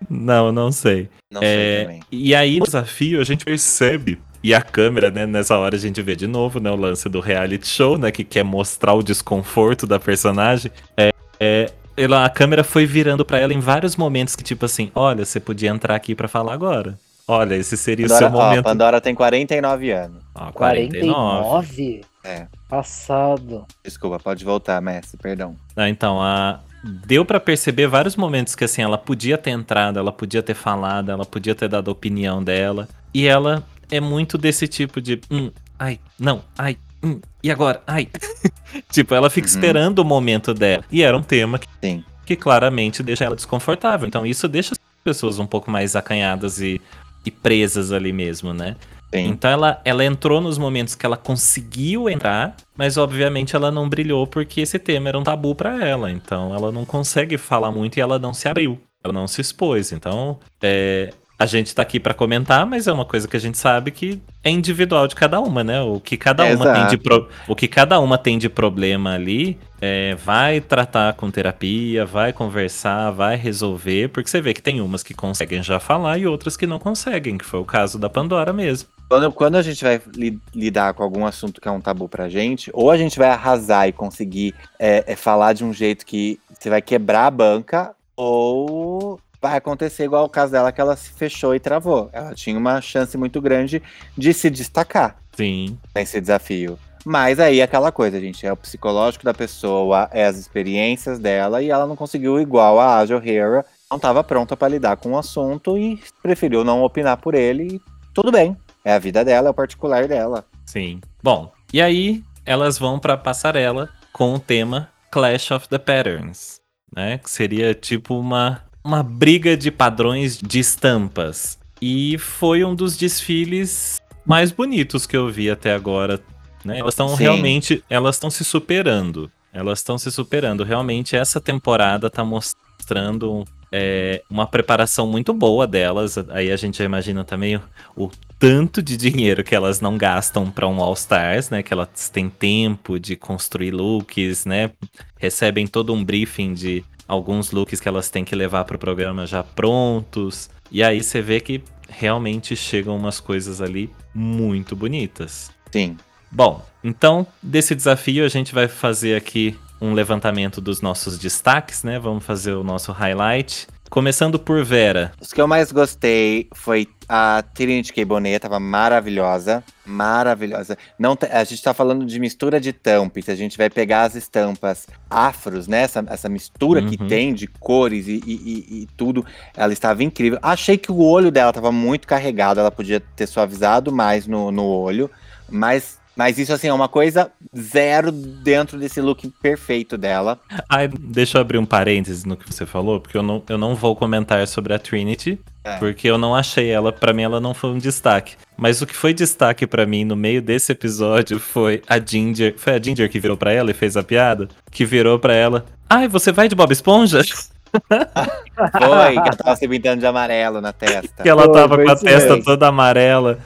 não, não sei.
Não sei
É,
também.
e aí, no desafio, a gente percebe. E a câmera, né, nessa hora a gente vê de novo, né, o lance do reality show, né, que quer mostrar o desconforto da personagem. É, é, ela, a câmera foi virando pra ela em vários momentos que, tipo assim, olha, você podia entrar aqui pra falar agora. Olha, esse seria o
Pandora,
seu
ó,
momento.
Pandora tem 49 anos.
Ó, 49.
49?
É.
Passado.
Desculpa, pode voltar, Messi, perdão.
Ah, então, a... deu pra perceber vários momentos que assim, ela podia ter entrado, ela podia ter falado, ela podia ter dado a opinião dela. E ela é muito desse tipo de. Hum, ai, não, ai, hum, e agora? Ai. tipo, ela fica
Uhum.
esperando o momento dela. E era um tema que,
Sim.
que claramente deixa ela desconfortável. Então, isso deixa as pessoas um pouco mais acanhadas e, e presas ali mesmo, né?
Sim.
Então ela, ela entrou nos momentos que ela conseguiu entrar, mas obviamente ela não brilhou porque esse tema era um tabu pra ela. Então ela não consegue falar muito e ela não se abriu, ela não se expôs. Então é, a gente tá aqui pra comentar, mas é uma coisa que a gente sabe que é individual de cada uma, né? O que cada uma tem de pro- o que cada uma tem de problema ali, é, vai tratar com terapia, vai conversar, vai resolver, porque você vê que tem umas que conseguem já falar e outras que não conseguem, que foi o caso da Pandora mesmo.
Quando, quando a gente vai li- lidar com algum assunto que é um tabu pra gente, ou a gente vai arrasar e conseguir é, é, falar de um jeito que você vai quebrar a banca, ou vai acontecer igual o caso dela, que ela se fechou e travou. Ela tinha uma chance muito grande de se destacar
Sim.
nesse desafio. Mas aí é aquela coisa, gente, é o psicológico da pessoa, é as experiências dela, e ela não conseguiu igual a Aja O'Hara, não estava pronta para lidar com o assunto e preferiu não opinar por ele, e tudo bem. É a vida dela, é o particular dela.
Sim. Bom, e aí elas vão pra passarela com o tema Clash of the Patterns, né? Que seria tipo uma, uma briga de padrões de estampas. E foi um dos desfiles mais bonitos que eu vi até agora. Né? Elas estão realmente, elas estão se superando. Elas estão se superando. Realmente essa temporada tá mostrando é, uma preparação muito boa delas. Aí a gente já imagina também o, o tanto de dinheiro que elas não gastam para um All Stars, né? Que elas têm tempo de construir looks, né? Recebem todo um briefing de alguns looks que elas têm que levar para o programa já prontos. E aí você vê que realmente chegam umas coisas ali muito bonitas.
Sim.
Bom, então desse desafio a gente vai fazer aqui um levantamento dos nossos destaques, né? Vamos fazer o nosso highlight. Começando por Vera.
Os que eu mais gostei foi a Trinity K. Bonet, tava maravilhosa. Maravilhosa. Não, a gente tá falando de mistura de tampes. A gente vai pegar as estampas afros, né? Essa, essa mistura que
Uhum.
tem de cores e, e- e- e tudo. Ela estava incrível. Achei que o olho dela tava muito carregado. Ela podia ter suavizado mais no, no olho. Mas, mas isso, assim, é uma coisa zero dentro desse look perfeito dela.
Ai, deixa eu abrir um parênteses no que você falou, porque eu não, eu não vou comentar sobre a Trinity,
É.
porque eu não achei ela, pra mim ela não foi um destaque. Mas o que foi destaque pra mim no meio desse episódio foi a Ginger, foi a Ginger que virou pra ela e fez a piada, que virou pra ela, ai, você vai de Bob Esponja?
Foi, que ela tava se pintando de amarelo na testa.
que ela tava
foi
com a testa
mesmo.
toda amarela.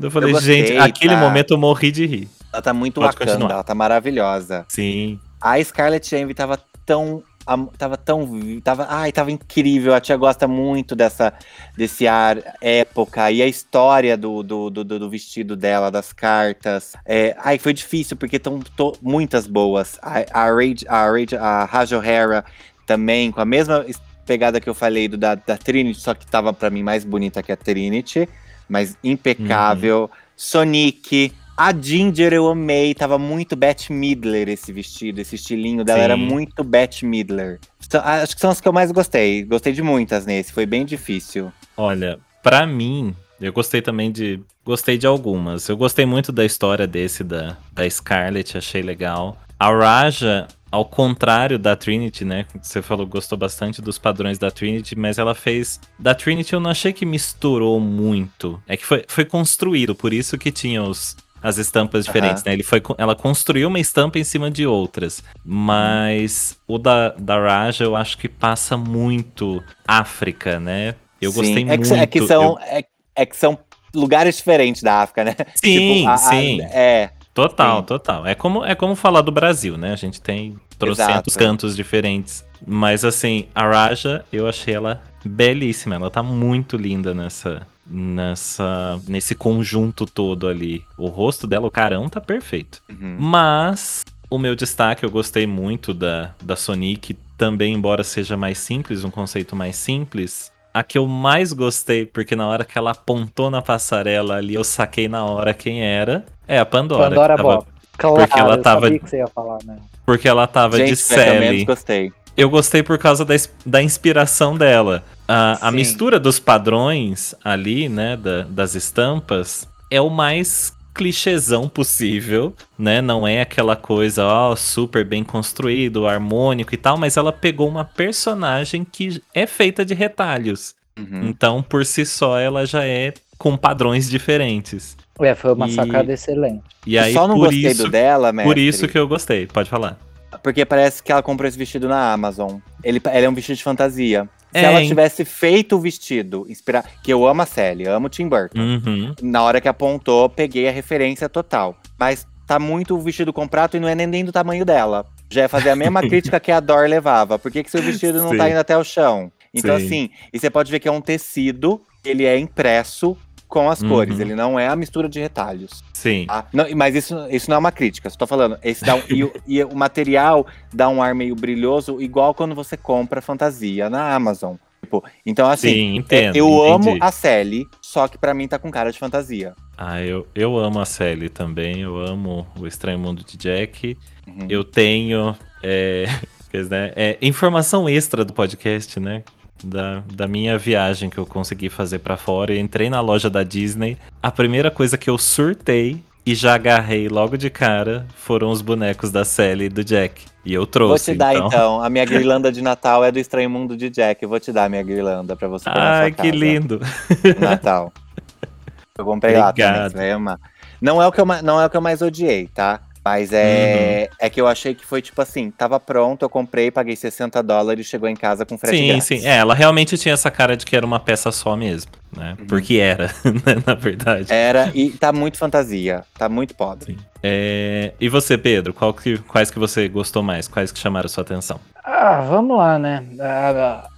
Eu falei,
gostei,
gente, aquele
tá?
momento eu morri de rir.
Ela tá muito
Pode
Wakanda,
continuar.
ela tá maravilhosa.
Sim,
A Scarlett Envy tava tão. Tava tão. Tava, ai, tava incrível. A tia gosta muito dessa, desse ar época. E a história do, do, do, do vestido dela, das cartas. É, ai, foi difícil, porque estão muitas boas. A, a, Rage, a, Rage, a Raj O'Hara também, com a mesma es- pegada que eu falei do, da, da Trinity, só que tava pra mim mais bonita que a Trinity. Mas impecável. Sonic. A Ginger eu amei, tava muito Bette Midler esse vestido, esse estilinho dela
Sim.
era muito Bette Midler. Acho que são as que eu mais gostei. Gostei de muitas nesse, foi bem difícil.
Olha, pra mim, eu gostei também de. Gostei de algumas. Eu gostei muito da história desse, da, da Scarlett, achei legal. a Raja, ao contrário da Trinity, né? Você falou que gostou bastante dos padrões da Trinity, mas ela fez. Da Trinity eu não achei que misturou muito. É que foi, foi construído, por isso que tinha os, as estampas diferentes, né? Ele foi, ela construiu uma estampa em cima de outras. Mas o da, da Raja eu acho que passa muito África, né? Eu
Sim,
gostei
é
muito.
que, é que são,
eu-
é, é que são lugares diferentes da África, né?
Sim,
a- a-
sim.
é,
Total,
Sim.
total. É como, é como falar do Brasil, né? A gente tem trocentos
Exato.
cantos diferentes. Mas assim, a Raja, eu achei ela belíssima. Ela tá muito linda nessa. Nessa. Nesse conjunto todo ali. O rosto dela, o carão, tá perfeito.
uhum.
Mas o meu destaque, eu gostei muito da, da Sonic, também, embora seja mais simples, um conceito mais simples. A que eu mais gostei, porque na hora que ela apontou na passarela ali, eu saquei na hora quem era, é a Pandora.
Pandora
tava-
Bob. Claro,
porque ela
eu
tava-
sabia que você ia falar, né?
Porque ela tava
Gente,
de Sally.
gostei.
Eu gostei por causa da, da inspiração dela. A, a mistura dos padrões ali, né, da- das estampas, é o mais clichêzão possível, né? Não é aquela coisa, ó, super bem construído, harmônico e tal, mas ela pegou uma personagem que é feita de retalhos.
Uhum.
Então, por si só, ela já é com padrões diferentes.
É, foi uma
E-
sacada excelente.
E aí,
Só não
por
gostei
isso,
do dela, mestre,
por isso que eu gostei. Pode falar.
Porque parece que ela comprou esse vestido na Amazon. Ele, ele é um vestido de fantasia. Se
É,
ela tivesse feito o vestido, inspira... que eu amo a Sally, amo o Tim Burton.
Uhum.
Na hora que apontou, peguei a referência total. Mas tá muito o vestido comprado e não é nem, nem do tamanho dela. Já é fazer a mesma crítica que a Dor levava. Por que, que seu vestido não
Sim.
tá indo até o chão? Então,
Sim.
assim, e você pode ver que é um tecido, ele é impresso com as
Uhum.
cores. Ele não é a mistura de retalhos.
Sim.
tá? Não, mas isso, isso não é uma crítica, só tô falando. Esse dá um- e, o- e o material dá um ar meio brilhoso, igual quando você compra fantasia na Amazon. Tipo, então, assim,
Sim, entendo.
eu
entendi.
amo a Sally, só que pra mim tá com cara de fantasia.
Ah, eu, eu amo a Sally também. Eu amo o Estranho Mundo de Jack.
Uhum.
Eu tenho é, dizer, é, informação extra do podcast, né? Da, da minha viagem que eu consegui fazer pra fora. Eu entrei na loja da Disney. A primeira coisa que eu surtei e já agarrei logo de cara foram os bonecos da Sally e do Jack. E eu
Vou
trouxe.
te dar então. A minha guirlanda de Natal é do Estranho Mundo de Jack. Eu vou te dar a minha guirlanda pra você
Ai, que lindo.
Natal. Eu comprei lá também,
Obrigado.
você vai amar. Não é, o que eu, não é o que eu mais odiei, tá? Mas é,
Uhum.
é que eu achei que foi tipo assim, tava pronto, eu comprei, paguei 60 dólares, chegou em casa com frete
Sim,
grátis.
sim. É, ela realmente tinha essa cara de que era uma peça só mesmo, né?
Uhum.
Porque era, né, na verdade.
Era, e tá muito fantasia, tá muito pobre.
É, e você, Pedro, qual que- quais que você gostou mais? Quais que chamaram sua atenção?
Ah, vamos lá, né? A,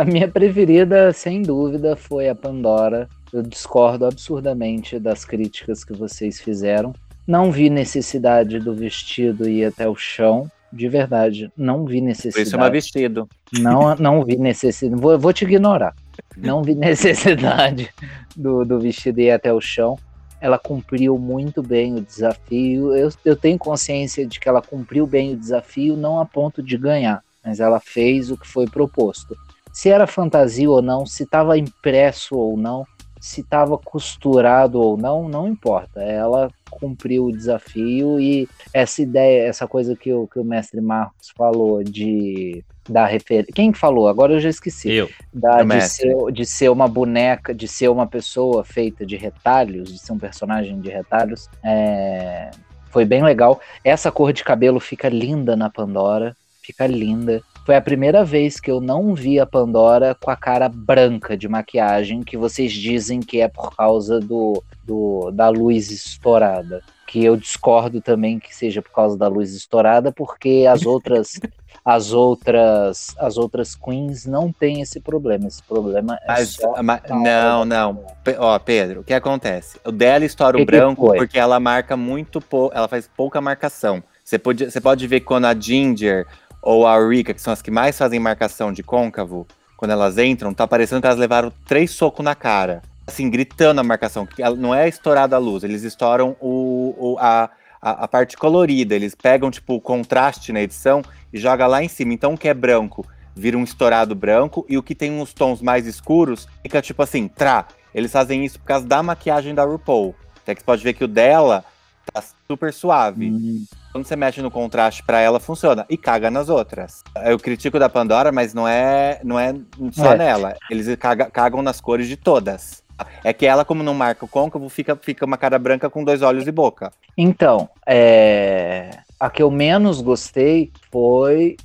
a minha preferida, sem dúvida, foi a Pandora. Eu discordo absurdamente das críticas que vocês fizeram. Não vi necessidade do vestido ir até o chão. De verdade, não vi necessidade.
isso é meu vestido.
Não, não vi necessidade. Vou, vou te ignorar. Não vi necessidade do, do vestido ir até o chão. Ela cumpriu muito bem o desafio. Eu, eu tenho consciência de que ela cumpriu bem o desafio, não a ponto de ganhar, mas ela fez o que foi proposto. Se era fantasia ou não, se estava impresso ou não, se estava costurado ou não, não importa. Ela cumpriu o desafio e essa ideia, essa coisa que o, que o mestre Marcos falou de dar referência. Quem falou? Agora eu já esqueci.
Eu.
Da, de, ser, de ser uma boneca, de ser uma pessoa feita de retalhos, de ser um personagem de retalhos. é, foi bem legal. Essa cor de cabelo fica linda na Pandora. Fica linda. Foi a primeira vez que eu não vi a Pandora com a cara branca de maquiagem, que vocês dizem que é por causa do, do da luz estourada. Que eu discordo também que seja por causa da luz estourada, porque as outras as outras as outras queens não têm esse problema. Esse problema é
Mas,
só
ma-
na hora
não, não. Pe- Ó, Pedro, o que acontece? O dela estoura
Que
o branco porque ela marca muito pouco, ela faz pouca marcação. Você pode, você pode ver quando a Ginger ou a Rika, que são as que mais fazem marcação de côncavo, quando elas entram, tá parecendo que elas levaram três socos na cara. Assim, gritando a marcação. que Não é estourada a luz, eles estouram o, o- a, a, a parte colorida. Eles pegam, tipo, o contraste na edição e joga lá em cima. Então, o que é branco vira um estourado branco e o que tem uns tons mais escuros fica tipo assim, trá. Eles fazem isso por causa da maquiagem da RuPaul. Até que você pode ver que o dela tá super suave.
Hum,
Quando você mexe no contraste pra ela, funciona. E caga nas outras. Eu critico da Pandora, mas não é, não é só
É.
nela. Eles caga- cagam nas cores de todas. É que ela, como não marca o côncavo, fica, fica uma cara branca com dois olhos e boca.
Então, é, a que eu menos gostei foi.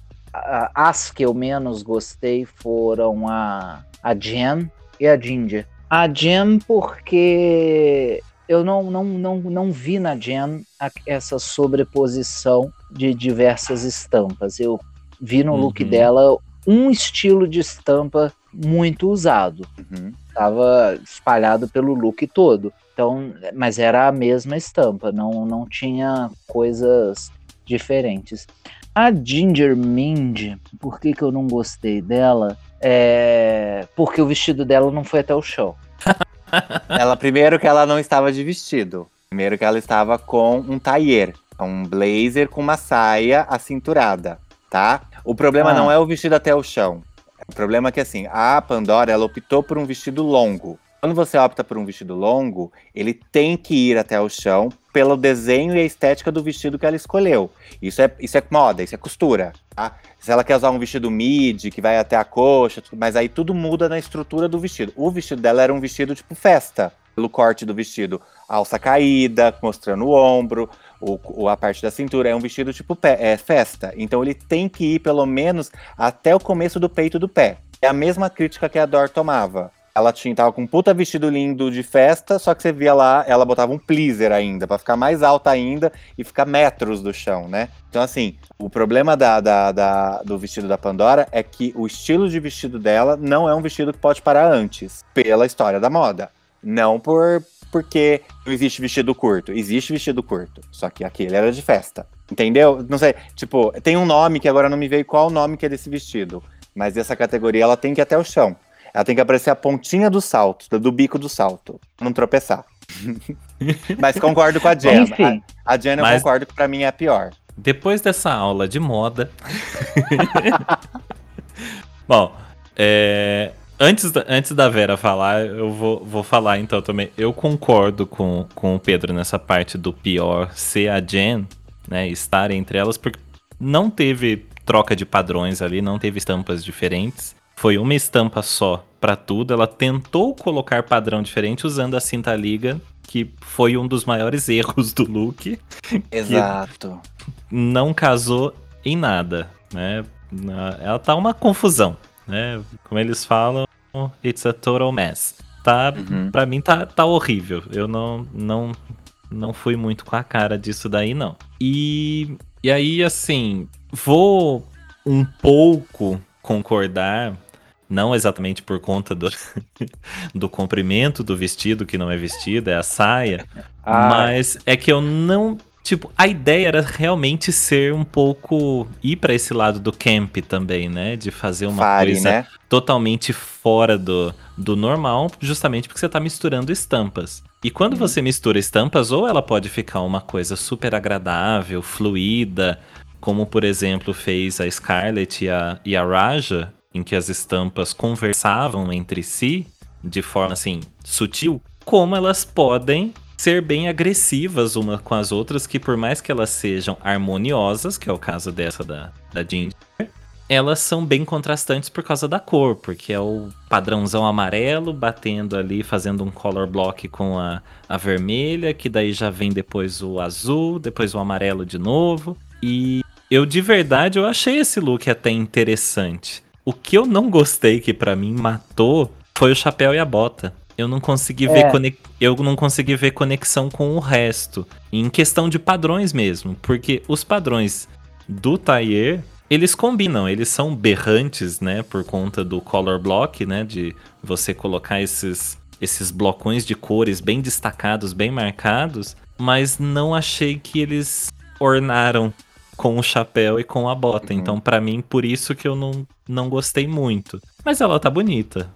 As que eu menos gostei foram a, a Jen e a Ginger. A Jen, porque eu não, não, não, não vi na Jen essa sobreposição de diversas estampas. Eu vi no look
Uhum.
dela um estilo de estampa muito usado
Uhum.
estava espalhado pelo look todo. Então, mas era a mesma estampa, não, não tinha coisas diferentes. A Ginger Mind, por que, que eu não gostei dela? É porque o vestido dela não foi até o chão.
Ela, primeiro que ela não estava de vestido. Primeiro que ela estava com um tailleur. Um blazer com uma saia acinturada, tá? O problema
Ah.
não é o vestido até o chão. O problema é que, assim, a Pandora, ela optou por um vestido longo. Quando você opta por um vestido longo, ele tem que ir até o chão pelo desenho e a estética do vestido que ela escolheu. Isso é, isso é moda, isso é costura, tá? Se ela quer usar um vestido midi, que vai até a coxa, mas aí tudo muda na estrutura do vestido. O vestido dela era um vestido tipo festa, pelo corte do vestido. Alça caída, mostrando o ombro, o, o- a parte da cintura. É um vestido tipo pé, é, festa. Então ele tem que ir pelo menos até o começo do peito do pé. É a mesma crítica que a Dor tomava. Ela tinha, tava com um puta vestido lindo de festa, só que você via lá, ela botava um pleaser ainda, pra ficar mais alta ainda e ficar metros do chão, né? Então, assim, o problema da, da- da- do vestido da Pandora é que o estilo de vestido dela não é um vestido que pode parar antes, pela história da moda. Não por porque não existe vestido curto. Existe vestido curto. Só que aquele era de festa. Entendeu? Não sei. Tipo, tem um nome que agora não me veio qual o nome que é desse vestido. Mas essa categoria ela tem que ir até o chão. Ela tem que aparecer a pontinha do salto, do, bico do salto. Não tropeçar. Mas concordo com a Jen.
Enfim,
A, a Jen eu
Mas-
concordo que pra mim é a pior.
Depois dessa aula de moda. Bom, é, antes, da, antes da Vera falar, eu vou, vou falar então também. Eu concordo com, com o Pedro nessa parte do pior ser a Jen, né? Estar entre elas, porque não teve troca de padrões ali, não teve estampas diferentes. Foi uma estampa só pra tudo. Ela tentou colocar padrão diferente usando a cinta liga, que foi um dos maiores erros do look
Exato.
não casou em nada, né? Ela tá uma confusão, né? Como eles falam, it's a total mess. Tá,
Uhum.
Pra mim tá, tá horrível. Eu não, não, não fui muito com a cara disso daí, não. E, e aí, assim, vou um pouco concordar, não exatamente por conta do, do comprimento do vestido, que não é vestido, é a saia,
Ah,
mas é que eu não. Tipo, a ideia era realmente ser um pouco. ir pra esse lado do camp também, né? De fazer uma coisa
né?
totalmente fora do, do normal, justamente porque você tá misturando estampas. E quando
Uhum.
você mistura estampas, ou ela pode ficar uma coisa super agradável, fluida, como por exemplo fez a Scarlett e a, e a Raja, em que as estampas conversavam entre si de forma assim sutil, como elas podem ser bem agressivas uma com as outras, que por mais que elas sejam harmoniosas, que é o caso dessa da, da Ginger, elas são bem contrastantes por causa da cor, porque é o padrãozão amarelo batendo ali, fazendo um color block com a, a vermelha, que daí já vem depois o azul, depois o amarelo de novo. E eu de verdade eu achei esse look até interessante. O que eu não gostei, que pra mim matou, foi o chapéu e a bota. Eu não consegui ver
É.
conex... eu não consegui ver conexão com o resto, em questão de padrões mesmo, porque os padrões do Tailleur, eles combinam, eles são berrantes, né, por conta do color block, né, de você colocar esses esses blocões de cores bem destacados, bem marcados, mas não achei que eles ornaram com o chapéu e com a bota.
Uhum.
Então, pra mim, por isso que eu não, não gostei muito. Mas ela tá bonita.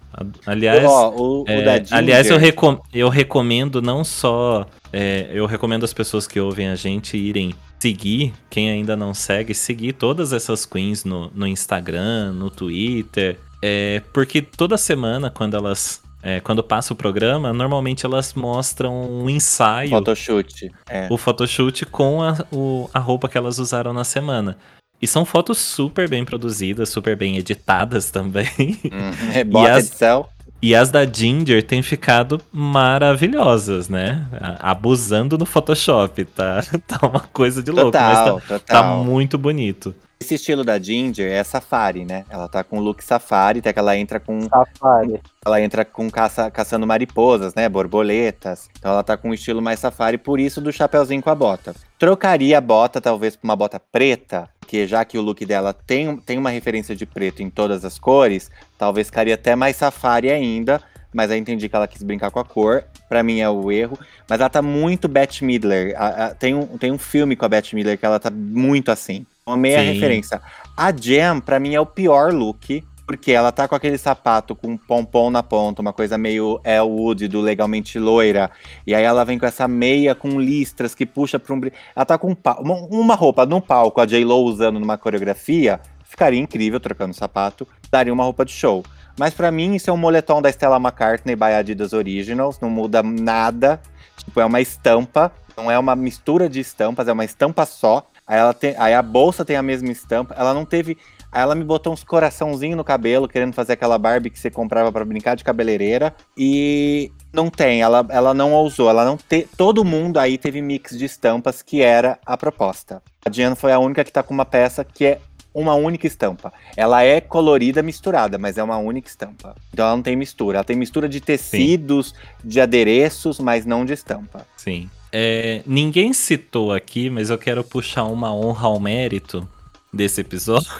Aliás,
o, o
é,
Ginger,
aliás, eu, recom eu recomendo não só. é, eu recomendo as pessoas que ouvem a gente irem seguir, quem ainda não segue, seguir todas essas queens no, no Instagram, no Twitter. é, porque toda semana, quando elas é, quando passa o programa, normalmente elas mostram um ensaio,
Photoshoot. É.
o photoshoot com a, o- a roupa que elas usaram na semana. E são fotos super bem produzidas, super bem editadas também.
Uhum. É, Bota
as-
edição.
E as da Ginger têm ficado maravilhosas, né? Abusando no Photoshop, tá? Tá uma coisa de louco, mas tá,
total.
tá muito bonito.
Esse estilo da Ginger é safari, né? Ela tá com look safari, até que ela entra com
Safari.
ela entra com caça, caçando mariposas, né? Borboletas. Então ela tá com um estilo mais safari, por isso do chapeuzinho com a bota. Trocaria a bota, talvez, por uma bota preta, porque já que o look dela tem, tem uma referência de preto em todas as cores, talvez ficaria até mais safari ainda. Mas aí entendi que ela quis brincar com a cor. Pra mim é o erro. Mas ela tá muito Bette Midler. Tem, um, tem um filme com a Bette Midler que ela tá muito assim. Amei a
Sim.
referência. A Jam, pra mim, é o pior look. Porque ela tá com aquele sapato com pompom na ponta, uma coisa meio Elwood do Legalmente Loira. E aí ela vem com essa meia com listras que puxa pra um. Ela tá com um uma, uma roupa no palco, a J-Lo usando numa coreografia. Ficaria incrível trocando sapato. Daria uma roupa de show. Mas pra mim, isso é um moletom da Stella McCartney by Adidas Originals. Não muda nada. Tipo, é uma estampa. Não é uma mistura de estampas, é uma estampa só. Aí, ela tem, aí a bolsa tem a mesma estampa. Ela não teve. Aí ela me botou uns coraçãozinhos no cabelo, querendo fazer aquela Barbie que você comprava pra brincar de cabeleireira. E não tem, ela, ela não ousou. Ela não te, todo mundo aí teve mix de estampas, que era a proposta. A Diana foi a única que tá com uma peça que é uma única estampa. Ela é colorida misturada, mas é uma única estampa. Então ela não tem mistura. Ela tem mistura de tecidos, de adereços, mas não de estampa.
Sim. É, ninguém citou aqui, mas eu quero puxar uma honra ao mérito desse episódio.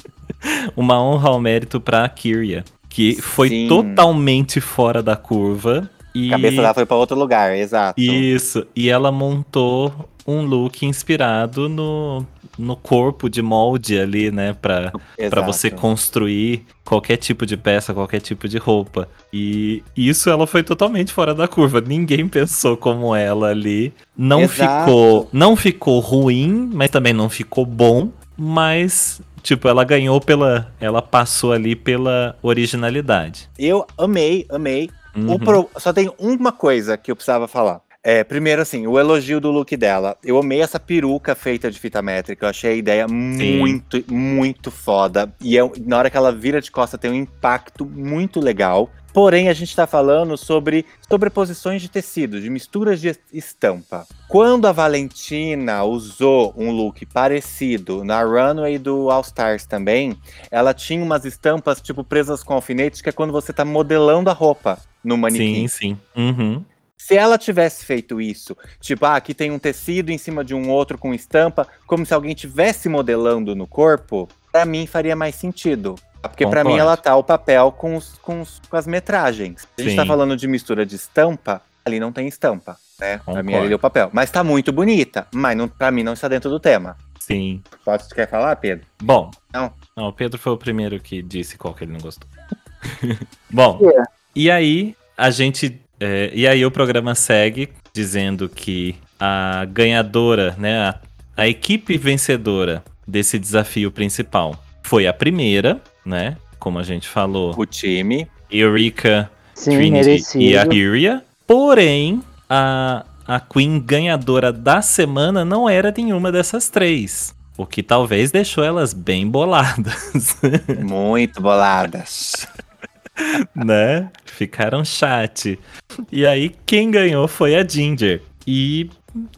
uma honra ao mérito pra Kyria, que foi
Sim.
totalmente fora da curva. E...
A cabeça dela foi pra outro lugar, exato.
Isso, e ela montou um look inspirado no, no corpo de molde ali, né? Pra, pra você construir qualquer tipo de peça, qualquer tipo de roupa. E isso ela foi totalmente fora da curva. Ninguém pensou como ela ali. Não
Exato.
ficou, não ficou ruim, mas também não ficou bom, mas tipo, ela ganhou pela, ela passou ali pela originalidade.
Eu amei, amei. O
Uhum.
pro- Só tem uma coisa que eu precisava falar. É, primeiro, assim, o elogio do look dela. Eu amei essa peruca feita de fita métrica. Eu achei a ideia muito, muito foda. E é- na hora que ela vira de costa, tem um impacto muito legal. Porém, a gente tá falando sobre sobreposições de tecido, de misturas de estampa. Quando a Valentina usou um look parecido na runway do All Stars também, ela tinha umas estampas, tipo, presas com alfinetes, que é quando você tá modelando a roupa no manequim.
Sim, sim. Uhum.
Se ela tivesse feito isso, tipo, ah, aqui tem um tecido em cima de um outro com estampa, como se alguém tivesse modelando no corpo, pra mim faria mais sentido. Porque pra
Concordo.
mim ela tá o papel com, os, com, os- com as metragens. Se a gente
Sim.
tá falando de mistura de estampa, ali não tem estampa, né? Pra mim
Concordo.
ali é o papel. Mas tá muito bonita, mas não, pra mim não está dentro do tema.
Sim.
Pode, quer falar, Pedro?
Bom.
Não.
o Pedro foi o primeiro que disse qual que ele não gostou. Bom,
É.
e aí a gente. É, e aí o programa segue dizendo que a ganhadora, né? A, a equipe vencedora desse desafio principal foi a primeira, né? Como a gente falou,
O time.
Eureka,
Sim,
Trinity
merecido.
e a Kyria. Porém, a, a Queen ganhadora da semana não era nenhuma dessas três. O que talvez deixou elas bem boladas,
Muito boladas.
né? Ficaram chat. E aí, quem ganhou foi a Ginger. E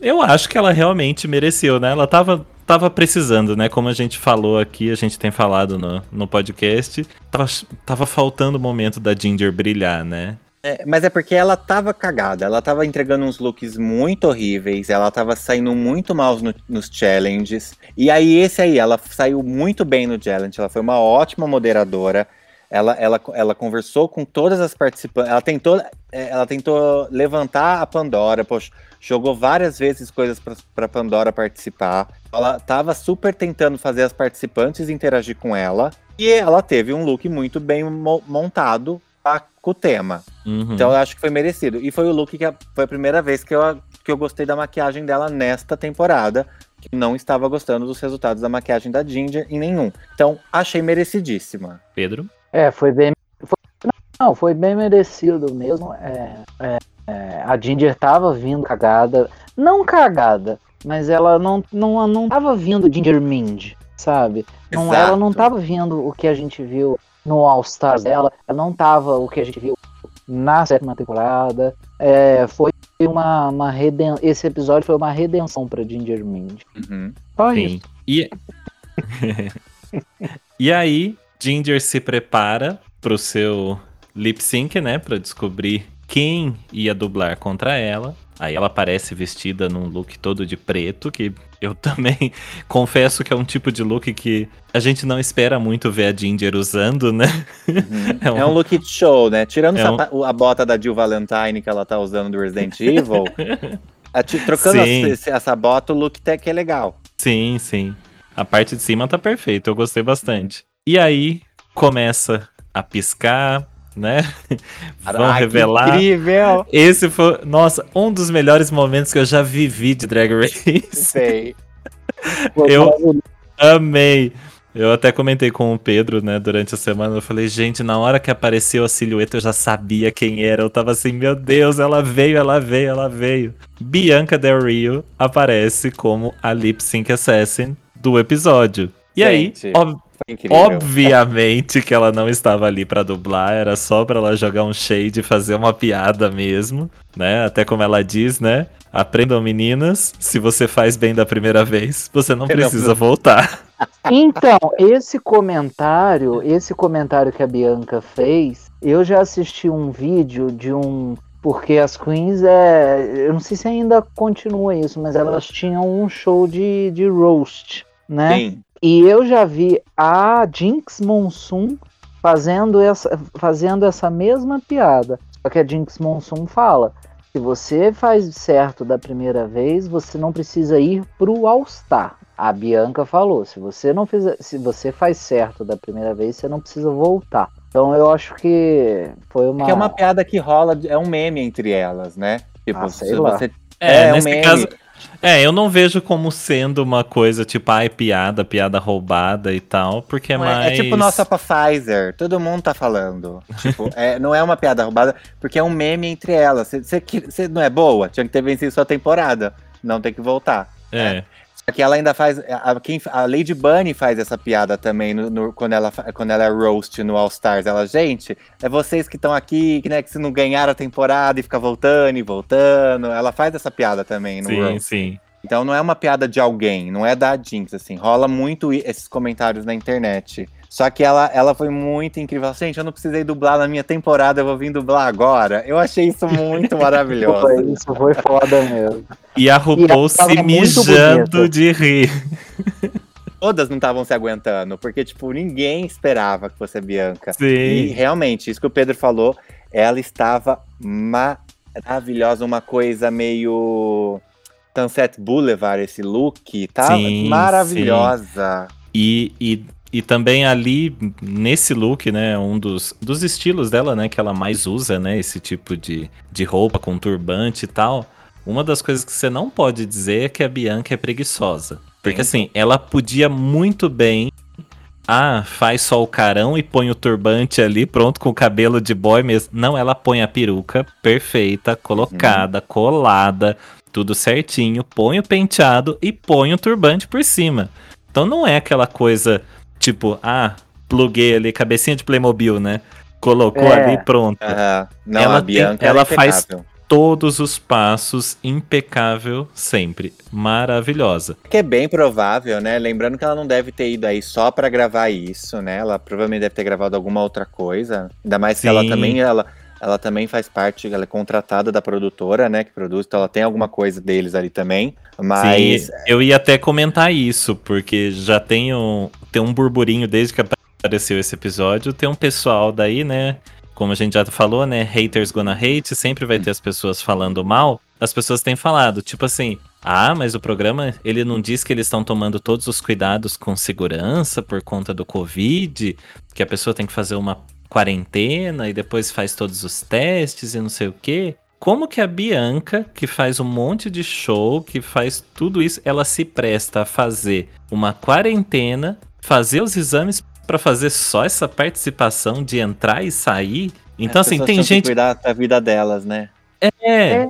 eu acho que ela realmente mereceu, né? Ela tava, tava precisando, né? Como a gente falou aqui, a gente tem falado no, no podcast, tava, tava faltando o momento da Ginger brilhar, né?
É, mas é porque ela tava cagada, ela tava entregando uns looks muito horríveis, ela tava saindo muito mal no- nos challenges. E aí, esse aí, ela saiu muito bem no challenge, ela foi uma ótima moderadora. Ela, ela, ela conversou com todas as participantes, ela tentou, é, ela tentou levantar a Pandora, poxa, jogou várias vezes coisas para Pandora participar. Ela tava super tentando fazer as participantes interagir com ela. E ela teve um look muito bem mo- montado pra- com o tema.
Uhum.
Então eu acho que foi merecido. E foi o look que a- foi a primeira vez que eu, que eu gostei da maquiagem dela nesta temporada. Que não estava gostando dos resultados da maquiagem da Ginger em nenhum. Então achei merecidíssima.
Pedro?
É, foi bem. foi- Não, foi bem merecido mesmo. É, é, é, a Ginger tava vindo cagada. Não cagada, mas ela não, não, não tava vindo Ginger Mind, sabe? Não,
Exato.
ela não tava vindo o que a gente viu no All Stars dela. Ela não tava o que a gente viu na sétima temporada. É, foi uma, uma reden... Esse episódio foi uma redenção pra Ginger Mind.
Uhum.
Só
Sim.
isso.
E... e aí, Ginger se prepara pro seu lip sync, né? Pra descobrir quem ia dublar contra ela. Aí ela aparece vestida num look todo de preto, que eu também confesso que é um tipo de look que a gente não espera muito ver a Ginger usando, né?
É um look de show, né? Tirando
É um-
a bota da Jill Valentine que ela tá usando do Resident Evil, a trocando essa, essa bota, o look até que é legal.
Sim, sim. A parte de cima tá perfeita, eu gostei bastante. E aí começa a piscar, né? Vão
Ai, que
revelar.
Incrível!
Esse foi, nossa, um dos melhores momentos que eu já vivi de Drag Race.
Sei.
Eu-. Amei. Eu até comentei com o Pedro, né, durante a semana. Eu falei, gente, na hora que apareceu a silhueta, eu já sabia quem era. Eu tava assim, meu Deus, ela veio, ela veio, ela veio. Bianca Del Rio aparece como a Lip Sync Assassin do episódio. E
Gente,
aí,
Foi incrível.
obviamente que ela não estava ali pra dublar, era só pra ela jogar um shade e fazer uma piada mesmo, né? Até como ela diz, né? Aprendam meninas, se você faz bem da primeira vez, você não precisa voltar.
Então, esse comentário, esse comentário que a Bianca fez, eu já assisti um vídeo de um. Porque as Queens é. Eu não sei se ainda continua isso, mas elas tinham um show de, de roast, né?
Sim.
E eu já vi a Jinx Monsoon fazendo essa, fazendo essa mesma piada. Só que a Jinx Monsoon fala: se você faz certo da primeira vez, você não precisa ir pro All-Star. A Bianca falou: se você não fizer, se você faz certo da primeira vez, você não precisa voltar. Então eu acho que foi uma.
Que é uma piada que rola, é um meme entre elas, né? Tipo,
Ah, sei
se
lá.
você.
É,
É, um
nesse
meme.
caso. É, eu não vejo como sendo uma coisa tipo, ai, piada, piada roubada e tal, porque é
Não é,
mais.
é tipo nossa pra Pfizer, todo mundo tá falando. Tipo, é, não é uma piada roubada, porque é um meme entre elas. Você não é boa? Tinha que ter vencido sua temporada. Não tem que voltar.
É.
Só que ela ainda faz. A, quem, a Lady Bunny faz essa piada também no, no- quando, ela, quando ela é roast no All Stars. Ela, gente, é vocês que estão aqui, que, né, que se não ganharam a temporada e fica voltando e voltando. Ela faz essa piada também no
Sim,
roast.
sim.
Então não é uma piada de alguém, não é da Jinx, assim. Rola muito esses comentários na internet. Só que ela, ela foi muito incrível. Gente, eu não precisei dublar na minha temporada, eu vou vir dublar agora. Eu achei isso muito maravilhoso.
Foi, isso foi foda mesmo.
E a RuPaul
ela
se mijando de rir.
Todas não estavam se aguentando, porque, tipo, ninguém esperava que fosse a Bianca. E
Sim.
realmente, isso que o Pedro falou, ela estava maravilhosa, uma coisa meio Sunset Boulevard, esse look, tá
Sim,
maravilhosa.
E, e, e também ali, nesse look, né, um dos, dos estilos dela, né, que ela mais usa, né, esse tipo de, de roupa com turbante e tal. Uma das coisas que você não pode dizer é que a Bianca é preguiçosa. Porque
Sim.
assim, ela podia muito bem. Ah, faz só o carão e põe o turbante ali, pronto, com o cabelo de boy mesmo. Não, ela põe a peruca perfeita, colocada, colada, tudo certinho, põe o penteado e põe o turbante por cima. Então não é aquela coisa tipo, ah, pluguei ali, cabecinha de Playmobil, né? Colocou
É.
ali, pronto.
Não,
Ela
a Bianca
tem- ela
é
faz-. Todos os passos, impecável sempre. Maravilhosa.
Que é bem provável, né? Lembrando que ela não deve ter ido aí só pra gravar isso, né? Ela provavelmente deve ter gravado alguma outra coisa. Ainda mais que ela
Sim.
também ela, ela também faz parte, ela é contratada da produtora, né? Que produz, então ela tem alguma coisa deles ali também. Mas
Sim, eu ia até comentar isso, porque já tem um, tem um burburinho desde que apareceu esse episódio. Tem um pessoal daí, né? Como a gente já falou, né? Haters gonna hate, sempre vai ter as pessoas falando mal. As pessoas têm falado, tipo assim, ah, mas o programa, ele não diz que eles estão tomando todos os cuidados com segurança por conta do Covid, que a pessoa tem que fazer uma quarentena e depois faz todos os testes e não sei o quê. Como que a Bianca, que faz um monte de show, que faz tudo isso, ela se presta a fazer uma quarentena, fazer os exames para fazer só essa participação de entrar e sair Então,
As
assim, tem
tinham que
gente.
cuidar da vida delas, né?
É.
É.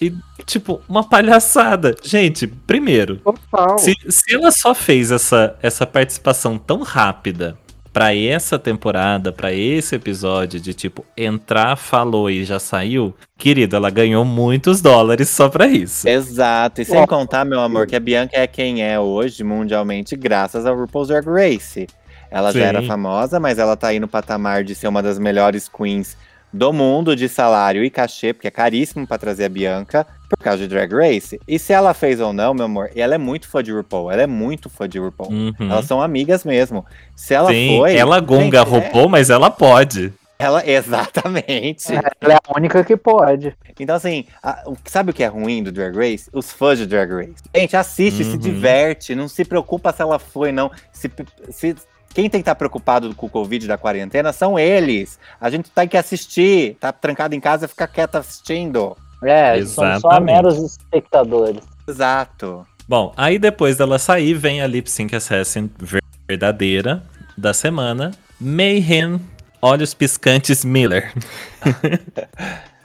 E, tipo, uma palhaçada. Gente, primeiro,
Total.
se, se ela só fez essa, essa participação tão rápida pra essa temporada, pra esse episódio, de tipo, entrar, falou e já saiu, querido, ela ganhou muitos dólares só pra isso.
Exato. E sem contar, meu amor, que a Bianca é quem é hoje, mundialmente, graças ao RuPaul's Drag Race. Ela
Sim.
já era famosa, mas ela tá aí no patamar de ser uma das melhores queens do mundo de salário e cachê, porque é caríssimo pra trazer a Bianca, por causa de Drag Race. E se ela fez ou não, meu amor, ela é muito fã de RuPaul. Ela é muito fã de RuPaul.
Uhum.
Elas são amigas mesmo. Se ela
Sim,
foi.
ela gonga
Gente, é-
RuPaul, mas ela pode.
Ela, exatamente.
Ela é a única que pode.
Então, assim, a- sabe o que é ruim do Drag Race? Os fãs de Drag Race. Gente, assiste, se
Uhum.
diverte, não se preocupa se ela foi, não. Se, se- quem tem que estar preocupado com o Covid da quarentena são eles. A gente tem que assistir, tá trancado em casa, fica quieto assistindo.
É, são só meros espectadores.
Exato.
Bom, aí depois dela sair, vem a Lip Sync Assassin verdadeira da semana. Mayhem Olhos Piscantes Miller,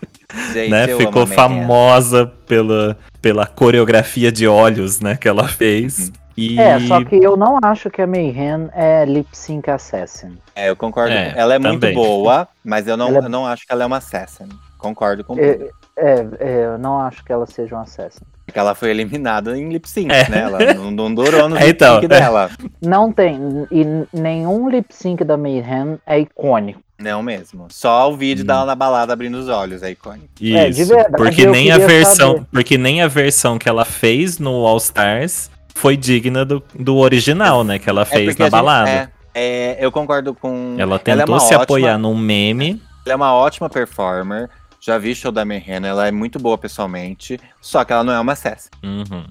Gente,
né? Ficou famosa pela, pela coreografia de olhos, né, que ela fez. E
É, só que eu não acho que a Mayhem é lip sync assassin.
É, eu concordo.
É,
ela é muito
também.
boa, mas eu não,
é-
eu não acho que ela é uma assassin. Concordo com
É, é, é, eu não acho que ela seja um assassin.
Porque ela foi eliminada em lip sync,
É.
né? Ela não, não durou no
É,
lip
então,
sync dela.
Não tem, e nenhum lip sync da Mayhem é icônico.
Não mesmo. Só o vídeo
Hum.
dela na balada abrindo os olhos, é icônico.
Isso,
É, de verdade,
porque nem a versão,
saber.
porque nem a versão que ela fez no All Stars foi digna do, do original, né, que ela fez
porque
na
a gente-
balada.
é, é, eu concordo com.
Ela
é
tentou
uma
se
ótima-
apoiar num meme.
Ela é uma ótima performer. Já vi show da Mayhem, ela é muito boa pessoalmente. Só que ela não é uma assassin.
Uhum.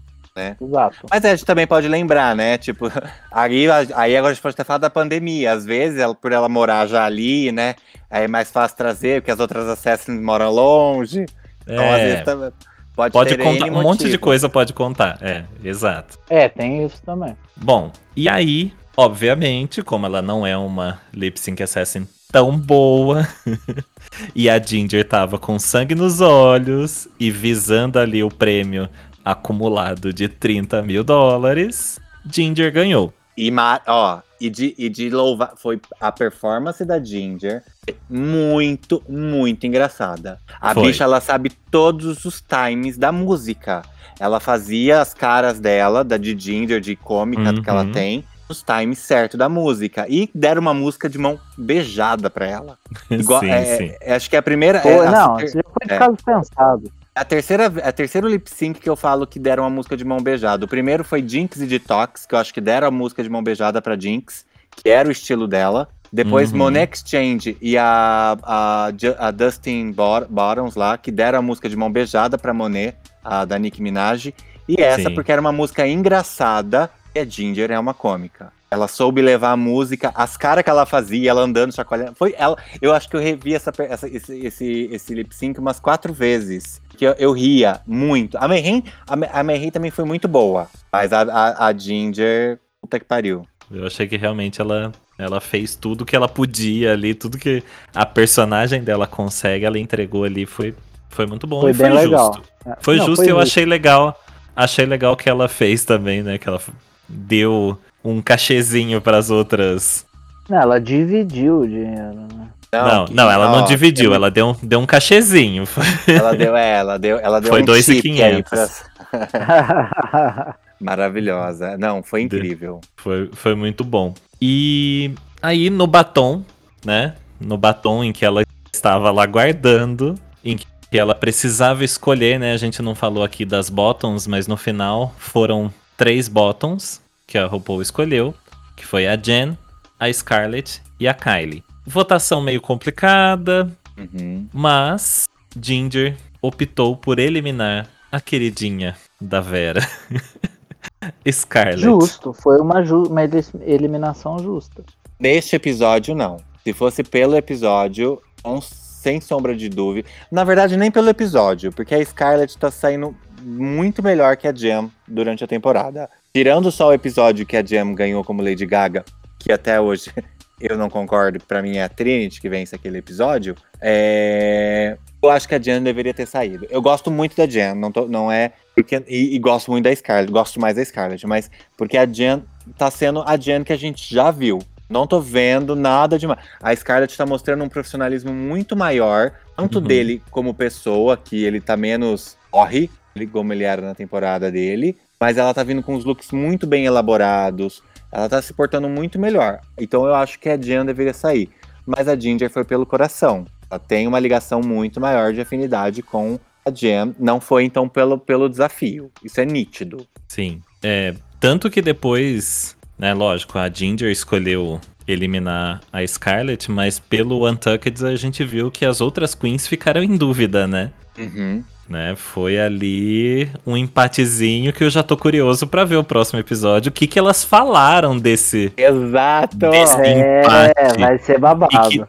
Exato.
Mas a gente também pode lembrar, né? Tipo, aí, aí agora a gente pode ter falado da pandemia. Às vezes, ela, por ela morar já ali, né? Aí é mais fácil trazer, porque as outras assassins moram longe. Então, às
É,
vezes, tá- pode,
pode
ter
contar,
N
um monte de coisa pode contar. É, exato.
É, tem isso também.
Bom, e aí, obviamente, como ela não é uma lip sync assassin tão boa, e a Ginger tava com sangue nos olhos e visando ali o prêmio acumulado de 30 mil dólares, Ginger ganhou.
E, ó, e de, e de louvar. Foi a performance da Ginger muito, muito engraçada. A
Foi.
bicha, ela sabe todos os times da música. Ela fazia as caras dela, da de Ginger, de cômica que ela
Uhum.
tem, os times certos da música. E deram uma música de mão beijada pra ela. Igual,
sim,
é-
sim.
é- acho que é a primeira.
Pô,
é, a-
não, isso já foi de
é.
caso pensado.
A terceira, a terceiro lip sync que eu falo que deram uma música de mão beijada. O primeiro foi Jinx e Detox, que eu acho que deram a música de mão beijada pra Jinx, que era o estilo dela. Depois
Uhum.
Monet Exchange e a, a, a Dustin Bot- Bottoms lá, que deram a música de mão beijada pra Monet, a da Nicki Minaj. E essa
Sim.
porque era uma música engraçada e a Ginger é uma cômica. Ela soube levar a música, as caras que ela fazia, ela andando, chacoalhando. Foi ela. Eu acho que eu revi essa, essa- esse, esse, esse lip sync umas quatro vezes. Que eu, eu ria muito. A Mayhem, a, a Mayhem também foi muito boa. Mas a, a, a Ginger, puta que pariu.
Eu achei que realmente ela, ela fez tudo que ela podia ali, tudo que a personagem dela consegue, ela entregou ali, foi, foi muito bom
Foi
e
bem
foi
legal.
justo. Foi
Não,
justo e eu
justo.
achei legal. Achei legal que ela fez também, né? Que ela deu um cachezinho para as outras.
Não, ela dividiu o dinheiro, né?
Não,
que-
não, ela não
ó,
dividiu, ela deu um, deu um cachezinho.
Ela deu, é, ela deu, ela deu
Foi
um
dois e
chip aí
500.
pra- Maravilhosa. Não, foi incrível.
Foi, foi muito bom. E aí no batom, né? No batom em que ela estava lá guardando, em que ela precisava escolher, né? A gente não falou aqui das bottoms, mas no final foram três bottoms que a RuPaul escolheu, que foi a Jen, a Scarlett e a Kylie. Votação meio complicada,
Uhum.
mas Ginger optou por eliminar a queridinha da Vera. Scarlett.
Justo, foi uma, ju- uma eli- eliminação justa.
Neste episódio, não. Se fosse pelo episódio, com- sem sombra de dúvida. Na verdade, nem pelo episódio, porque a Scarlett tá saindo muito melhor que a Jam durante a temporada. Tirando só o episódio que a Jam ganhou como Lady Gaga, que até hoje eu não concordo, pra mim é a Trinity que vence aquele episódio, é, eu acho que a Jan deveria ter saído. Eu gosto muito da Jan, não, tô- não é. Porque, e, e gosto muito da Scarlett, gosto mais da Scarlett, mas porque a Jan tá sendo a Jan que a gente já viu. Não tô vendo nada demais. A Scarlett tá mostrando um profissionalismo muito maior, tanto
Uhum.
dele como pessoa, que ele tá menos corre, como ele era na temporada dele, mas ela tá vindo com os looks muito bem elaborados, ela tá se portando muito melhor. Então eu acho que a Jan deveria sair. Mas a Ginger foi pelo coração. Ela tem uma ligação muito maior de afinidade com a Jan. Não foi então pelo, pelo desafio. Isso é nítido.
Sim. É, tanto que depois, né, lógico, a Ginger escolheu eliminar a Scarlet, mas pelo Untucked a gente viu que as outras queens ficaram em dúvida, né?
Uhum.
Né, foi ali um empatezinho que eu já tô curioso pra ver o próximo episódio. O que que elas falaram desse
Exato!
Desse-
É,
Empate.
vai ser babado.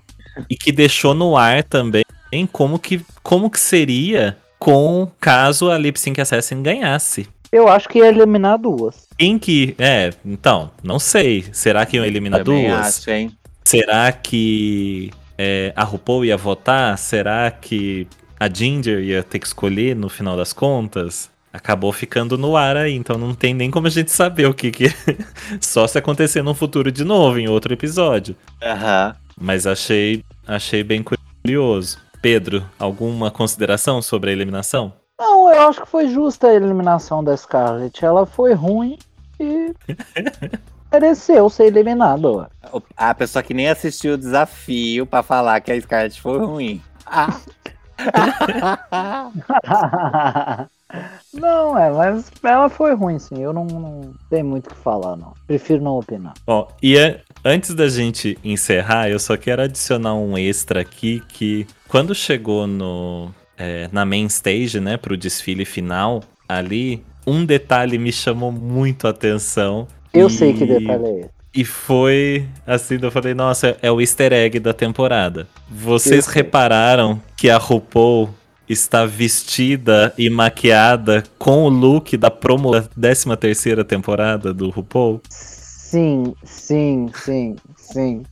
e que deixou no ar também como que como que seria com caso a Lip Sync Assassin ganhasse.
Eu acho que ia eliminar duas.
Quem que. É, então, não sei. Será que iam eliminar
Também
duas?
acho, hein?
Será que é, a RuPaul ia votar? Será que a Ginger ia ter que escolher no final das contas? Acabou ficando no ar aí, então não tem nem como a gente saber o que que. Só se acontecer no futuro de novo, em outro episódio.
Aham.
Mas achei, achei bem curioso. Pedro, alguma consideração sobre a eliminação?
Não, eu acho que foi justa a eliminação da Scarlett. Ela foi ruim e mereceu ser eliminada.
A pessoa que nem assistiu o desafio pra falar que a Scarlett foi ruim. Ah.
não, é, mas ela foi ruim, sim. Eu não, não tenho muito o que falar, não. Prefiro não opinar.
Ó, e a- antes da gente encerrar, eu só quero adicionar um extra aqui que quando chegou no é, na main stage, né, pro desfile final, ali um detalhe me chamou muito a atenção.
Eu
e-
sei que detalhe é esse.
E foi assim, eu falei, nossa, é o easter egg da temporada. Vocês
sei.
repararam que a RuPaul está vestida e maquiada com o look da promo da 13 terceira temporada do RuPaul?
Sim, sim, sim, sim.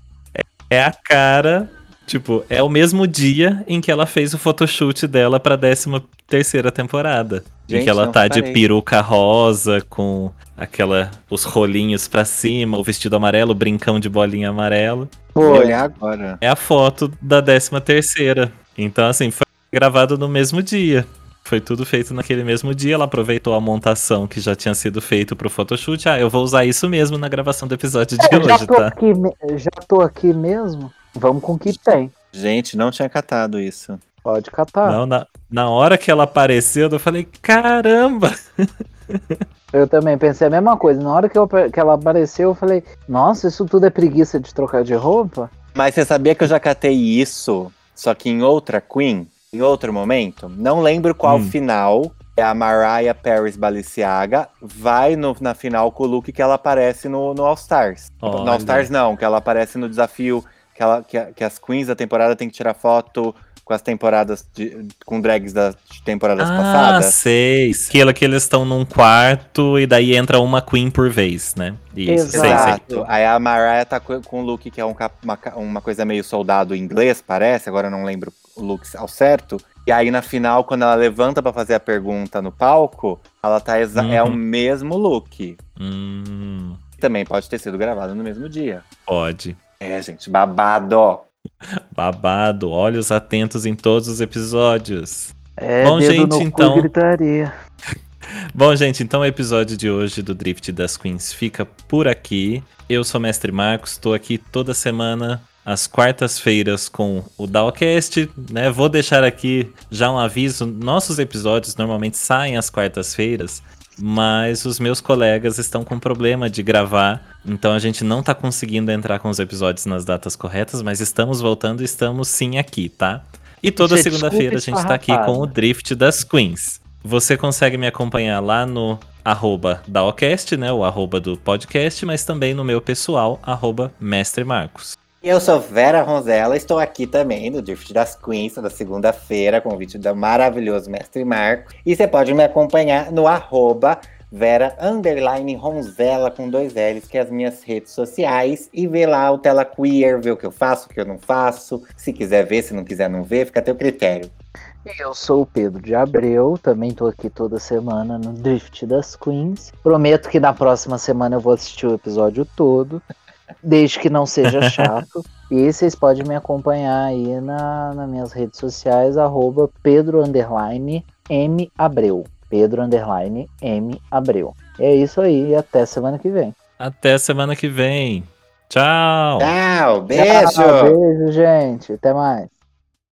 É a cara, tipo, é o mesmo dia em que ela fez o photoshoot dela pra 13 terceira temporada. em
Gente,
que ela tá de peruca rosa, com aquela os rolinhos pra cima, o vestido amarelo, o brincão de bolinha amarelo.
Foi.
olhar agora.
É a foto da 13 terceira. Então, assim, foi gravado no mesmo dia. Foi tudo feito naquele mesmo dia. Ela aproveitou a montação que já tinha sido feito pro photoshoot. Ah, eu vou usar isso mesmo na gravação do episódio de
É, já,
hoje,
tô
tá?
aqui, já tô aqui mesmo. Vamos com o que tem.
Gente, não tinha catado isso.
Pode catar.
Não, na, na hora que ela apareceu, eu falei, caramba!
Eu também pensei a mesma coisa. Na hora que, eu- que ela apareceu, eu falei, nossa, isso tudo é preguiça de trocar de roupa?
Mas você sabia que eu já catei isso, só que em outra Queen, em outro momento? Não lembro qual
Hum.
final. É a Mariah Paris Balenciaga vai no- na final com o look que ela aparece no, no All Stars.
Olha.
No All Stars não, que ela aparece no desafio que, ela, que, que as queens da temporada tem que tirar foto com as temporadas de- com drags das temporadas
ah,
passadas.
sei. Aquela que eles estão num quarto e daí entra uma queen por vez, né? Isso, sei, sei.
Exato. Aí a Mariah tá co- com um look que é um uma, uma coisa meio soldado inglês, parece. Agora eu não lembro o look ao certo. E aí na final, quando ela levanta pra fazer a pergunta no palco, ela tá exa- é o
Uhum.
mesmo look.
Hum,
Também pode ter sido gravado no mesmo dia.
pode.
É, gente, babado.
Babado, olhos atentos em todos os episódios.
É,
Bom, gente, então-
gritaria.
Bom, gente, então o episódio de hoje do Drift das Queens fica por aqui. Eu sou o Mestre Marcos, estou aqui toda semana, às quartas-feiras, com o Dalcast, né? Vou deixar aqui já um aviso: nossos episódios normalmente saem às quartas-feiras, mas os meus colegas estão com problema de gravar, então a gente não tá conseguindo entrar com os episódios nas datas corretas, mas estamos voltando e estamos sim aqui, tá? E toda segunda-feira a gente tá aqui com o Drift das Queens. Você consegue me acompanhar lá no arroba Daocast, né? O arroba do podcast, mas também no meu pessoal, arroba Mestre Marcos.
Eu sou Vera Ronzella, estou aqui também no Drift das Queens, toda segunda-feira, convite do maravilhoso Mestre Marco. E você pode me acompanhar no arroba Vera Underline Ronzella com dois L's, que é as minhas redes sociais. E vê lá o Tela Queer, vê o que eu faço, o que eu não faço. Se quiser ver, se não quiser não ver, fica a teu critério.
Eu sou o Pedro de Abreu, também tô aqui toda semana no Drift das Queens. Prometo que na próxima semana eu vou assistir o episódio todo, desde que não seja chato. e vocês podem me acompanhar aí na, nas minhas redes sociais, arroba Pedro Underline M Abreu. Pedro Underline M Abreu. É isso aí, e até semana que vem.
Até semana que vem. Tchau.
Tchau, beijo!
Tchau, beijo, gente. Até mais.